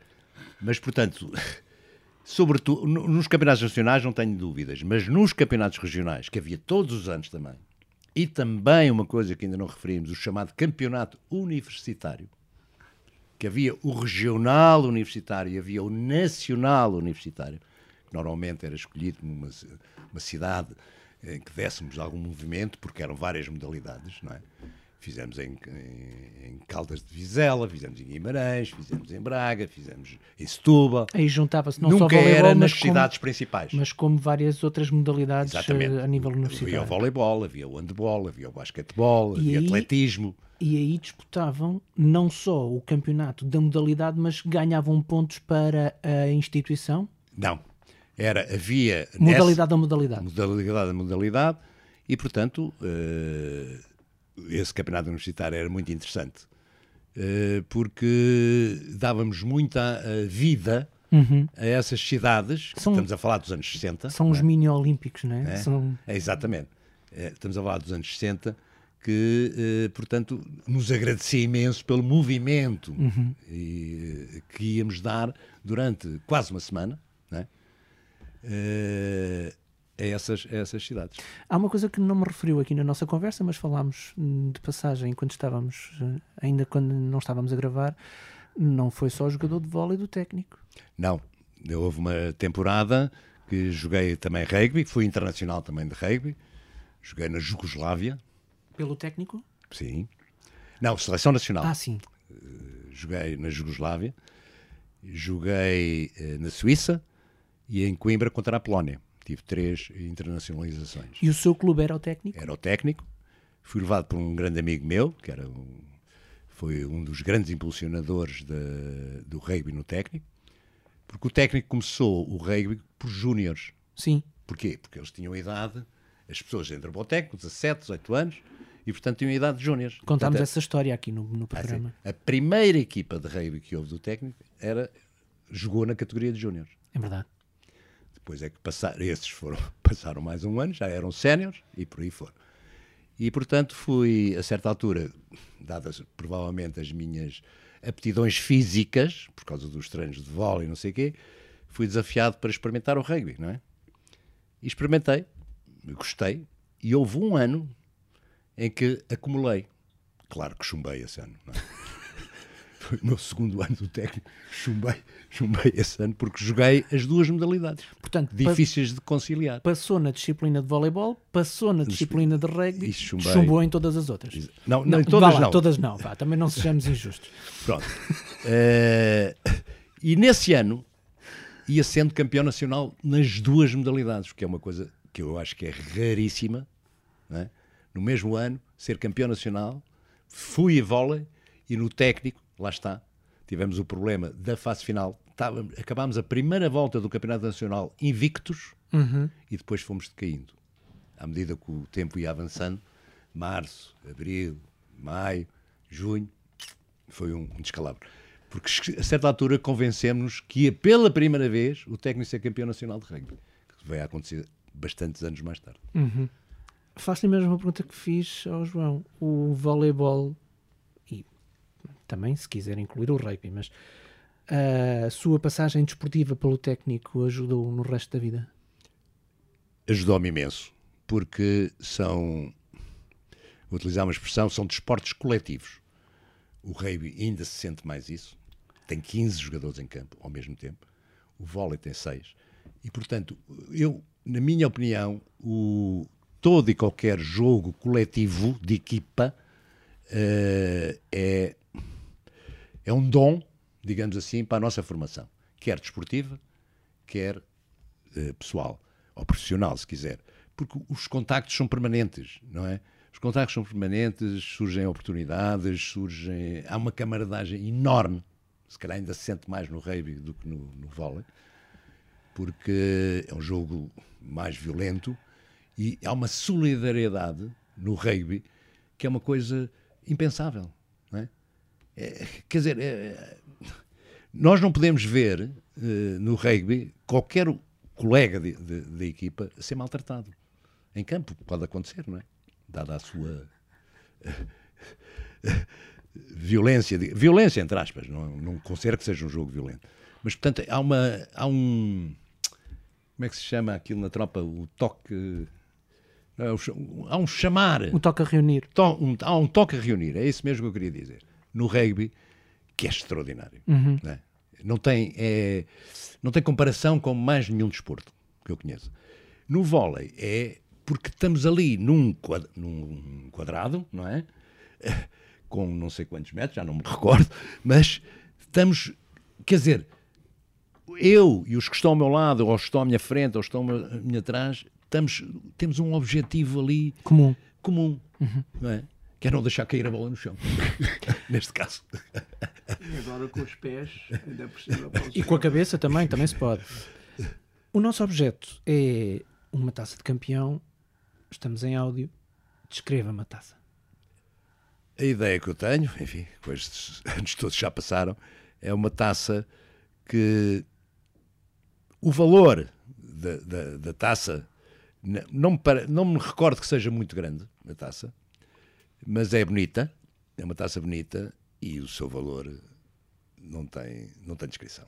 Mas, portanto, sobretudo, nos campeonatos nacionais não tenho dúvidas, mas nos campeonatos regionais, que havia todos os anos também, e também uma coisa que ainda não referimos, o chamado campeonato universitário, que havia o regional universitário e havia o nacional universitário, que normalmente era escolhido numa uma cidade em que dessemos algum movimento, porque eram várias modalidades, não é? Fizemos em, em, em, Caldas de Vizela, fizemos em Guimarães, fizemos em Braga, fizemos em Setúbal. Aí juntava-se não Nunca só voleibol, era nas mas cidades como, principais. Mas como várias outras modalidades Exatamente. a nível universitário. Havia o voleibol, havia o handball, havia o basquetebol, E havia aí- atletismo. E aí disputavam não só o campeonato da modalidade, mas ganhavam pontos para a instituição. Não. Era, havia... Modalidade da modalidade. modalidade da modalidade e, portanto, eh, esse campeonato universitário era muito interessante eh, porque dávamos muita eh, vida a essas cidades, São- estamos a falar dos anos 60. São os mini-olímpicos, não é? É? São... É, exatamente. É, estamos a falar dos anos 60, que, eh, portanto, nos agradecia imenso pelo movimento e, eh, que íamos dar durante quase uma semana é? Eh, a, essas, a essas cidades. Há uma coisa que não me referiu aqui na nossa conversa, mas falámos hum, de passagem quando estávamos, eh, ainda quando não estávamos a gravar, não foi só jogador de vôlei do técnico. Não, houve uma temporada que joguei também rugby, fui internacional também de rugby, joguei na Jugoslávia, Pelo técnico? sim. Não, seleção nacional. Ah, sim. joguei na Jugoslávia, joguei eh, na Suíça e em Coimbra contra a Polónia. Tive três internacionalizações. E o seu clube era o técnico? Era o técnico, fui levado por um grande amigo meu, que era um, foi um dos grandes impulsionadores da- do rugby no técnico, porque o técnico começou o rugby por júniores. Sim. Porquê? Porque eles tinham idade, as pessoas entram para o técnico, 17, 18 anos, e portanto tinham idade de júniores. Contámos Portanto, essa história aqui no, no ah, sim. programa. A primeira equipa de rugby que houve do técnico era, jogou na categoria de júniores. É verdade. Depois é que passaram, esses foram, passaram mais um ano, já eram séniores e por aí foram. E portanto fui, a certa altura, dadas provavelmente as minhas aptidões físicas, por causa dos treinos de vôlei e não sei o quê, fui desafiado para experimentar o rugby, não é? E experimentei, gostei, e houve um ano em que acumulei. Claro que chumbei esse ano, não é? Foi o meu segundo ano do técnico, chumbei, chumbei esse ano, porque joguei as duas modalidades, Portanto, pa- difíceis de conciliar. passou na disciplina de voleibol, passou na disciplina de rugby, E chumbei. chumbou em todas as outras. Não, não, em vá todas lá, não. Todas não, vá, também não sejamos injustos. Pronto. Eh, e nesse ano ia sendo campeão nacional nas duas modalidades, que é uma coisa que eu acho que é raríssima. não é? No mesmo ano, ser campeão nacional, fui a vôlei e no técnico, lá está, tivemos o problema da fase final. Estávamos- acabámos a primeira volta do Campeonato Nacional invictos e depois fomos decaindo. À medida que o tempo ia avançando, março, abril, maio, junho, foi um, descalabro. Porque a certa altura convencemos-nos que ia pela primeira vez o técnico ser campeão nacional de rugby, que a acontecer bastantes anos mais tarde. Faço-lhe a mesma pergunta que fiz ao João. O voleibol, e também se quiser incluir o rugby, mas a sua passagem desportiva pelo técnico ajudou no resto da vida? Ajudou-me imenso, porque são, vou utilizar uma expressão, são desportos coletivos. O rugby ainda se sente mais isso, tem 15 jogadores em campo ao mesmo tempo, o vôlei tem 6. E, portanto, eu, na minha opinião, o, todo e qualquer jogo coletivo de equipa eh, é, é um dom, digamos assim, para a nossa formação, quer desportiva, quer eh, pessoal ou profissional, se quiser, porque os contactos são permanentes, não é? Os contactos são permanentes, surgem oportunidades, surgem. Há uma camaradagem enorme, se calhar ainda se sente mais no rugby do que no, no vôlei, porque é um jogo mais violento e há uma solidariedade no rugby que é uma coisa impensável, não é? É, quer dizer, é, nós não podemos ver eh, no rugby qualquer colega de equipa ser maltratado. Em campo pode acontecer, não é? Dada a sua eh, violência, violência entre aspas, não, não considero que seja um jogo violento. Mas, portanto, há, uma, há um. Como é que se chama aquilo na tropa? O toque. Há um chamar. Um toque a reunir. Um, há um toque a reunir, é isso mesmo que eu queria dizer. No rugby, que é extraordinário. Uhum. Não, é? não, tem, é, não tem comparação com mais nenhum desporto que eu conheço. No vôlei é porque estamos ali num, num quadrado, não é? Com não sei quantos metros, já não me recordo, mas estamos, quer dizer, eu e os que estão ao meu lado, ou estão à minha frente, ou estão à minha atrás, estamos, temos um objetivo ali comum. comum uhum. não é? Que é não deixar cair a bola no chão. Neste caso. E agora com os pés, ainda por cima. E com a cabeça também, também se pode. O nosso objeto é uma taça de campeão. Estamos em áudio. Descreva uma taça. A ideia que eu tenho, enfim, com estes anos todos já passaram, é uma taça que o valor da, da, da taça não me, para, não me recordo que seja muito grande a taça, mas é bonita, é uma taça bonita e o seu valor não tem, não tem descrição.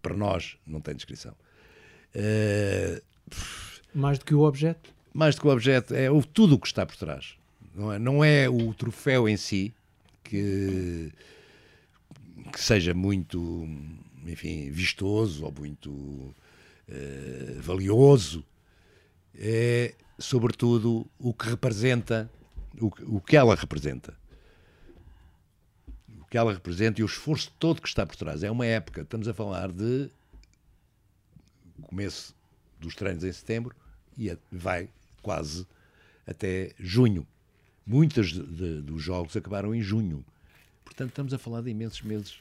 Para nós, não tem descrição. Uh, mais do que o objeto? Mais do que o objeto, é tudo o que está por trás. Não é, não é o troféu em si que, que seja muito, enfim, vistoso ou muito uh, valioso é, sobretudo, o que representa, o, o que ela representa. O que ela representa e o esforço todo que está por trás. É uma época, estamos a falar de começo dos treinos em setembro e vai quase até junho. Muitos dos jogos acabaram em junho. Portanto, estamos a falar de imensos meses.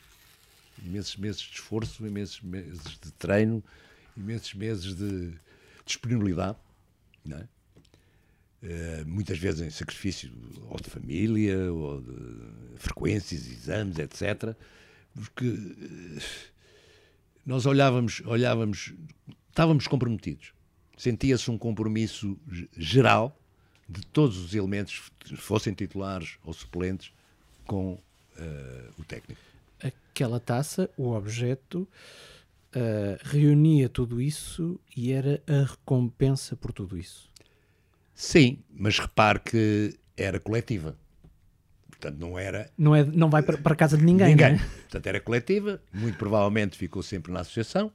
Imensos meses de esforço, imensos meses de treino, imensos meses de disponibilidade é? Uh, muitas vezes em sacrifício ou de família, ou de frequências, exames, etc. Porque uh, nós olhávamos, olhávamos, estávamos comprometidos. Sentia-se um compromisso geral de todos os elementos, fossem titulares ou suplentes, com uh, o técnico. Aquela taça, o objeto, uh, reunia tudo isso e era a recompensa por tudo isso. Sim, mas repare que era coletiva. Portanto, não era. Não, é, não vai para, para casa de ninguém. Ninguém. É? Portanto, era coletiva. Muito provavelmente ficou sempre na associação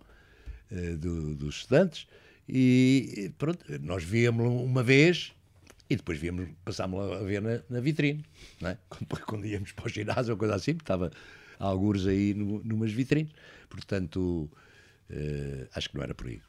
uh, do, dos estudantes. E pronto, nós víamos uma vez e depois víamos, passámos a ver na, na vitrine. Não é? quando, quando íamos para o ginásio ou coisa assim, estava alguns aí no, numas vitrines. Portanto, acho que não era por aí.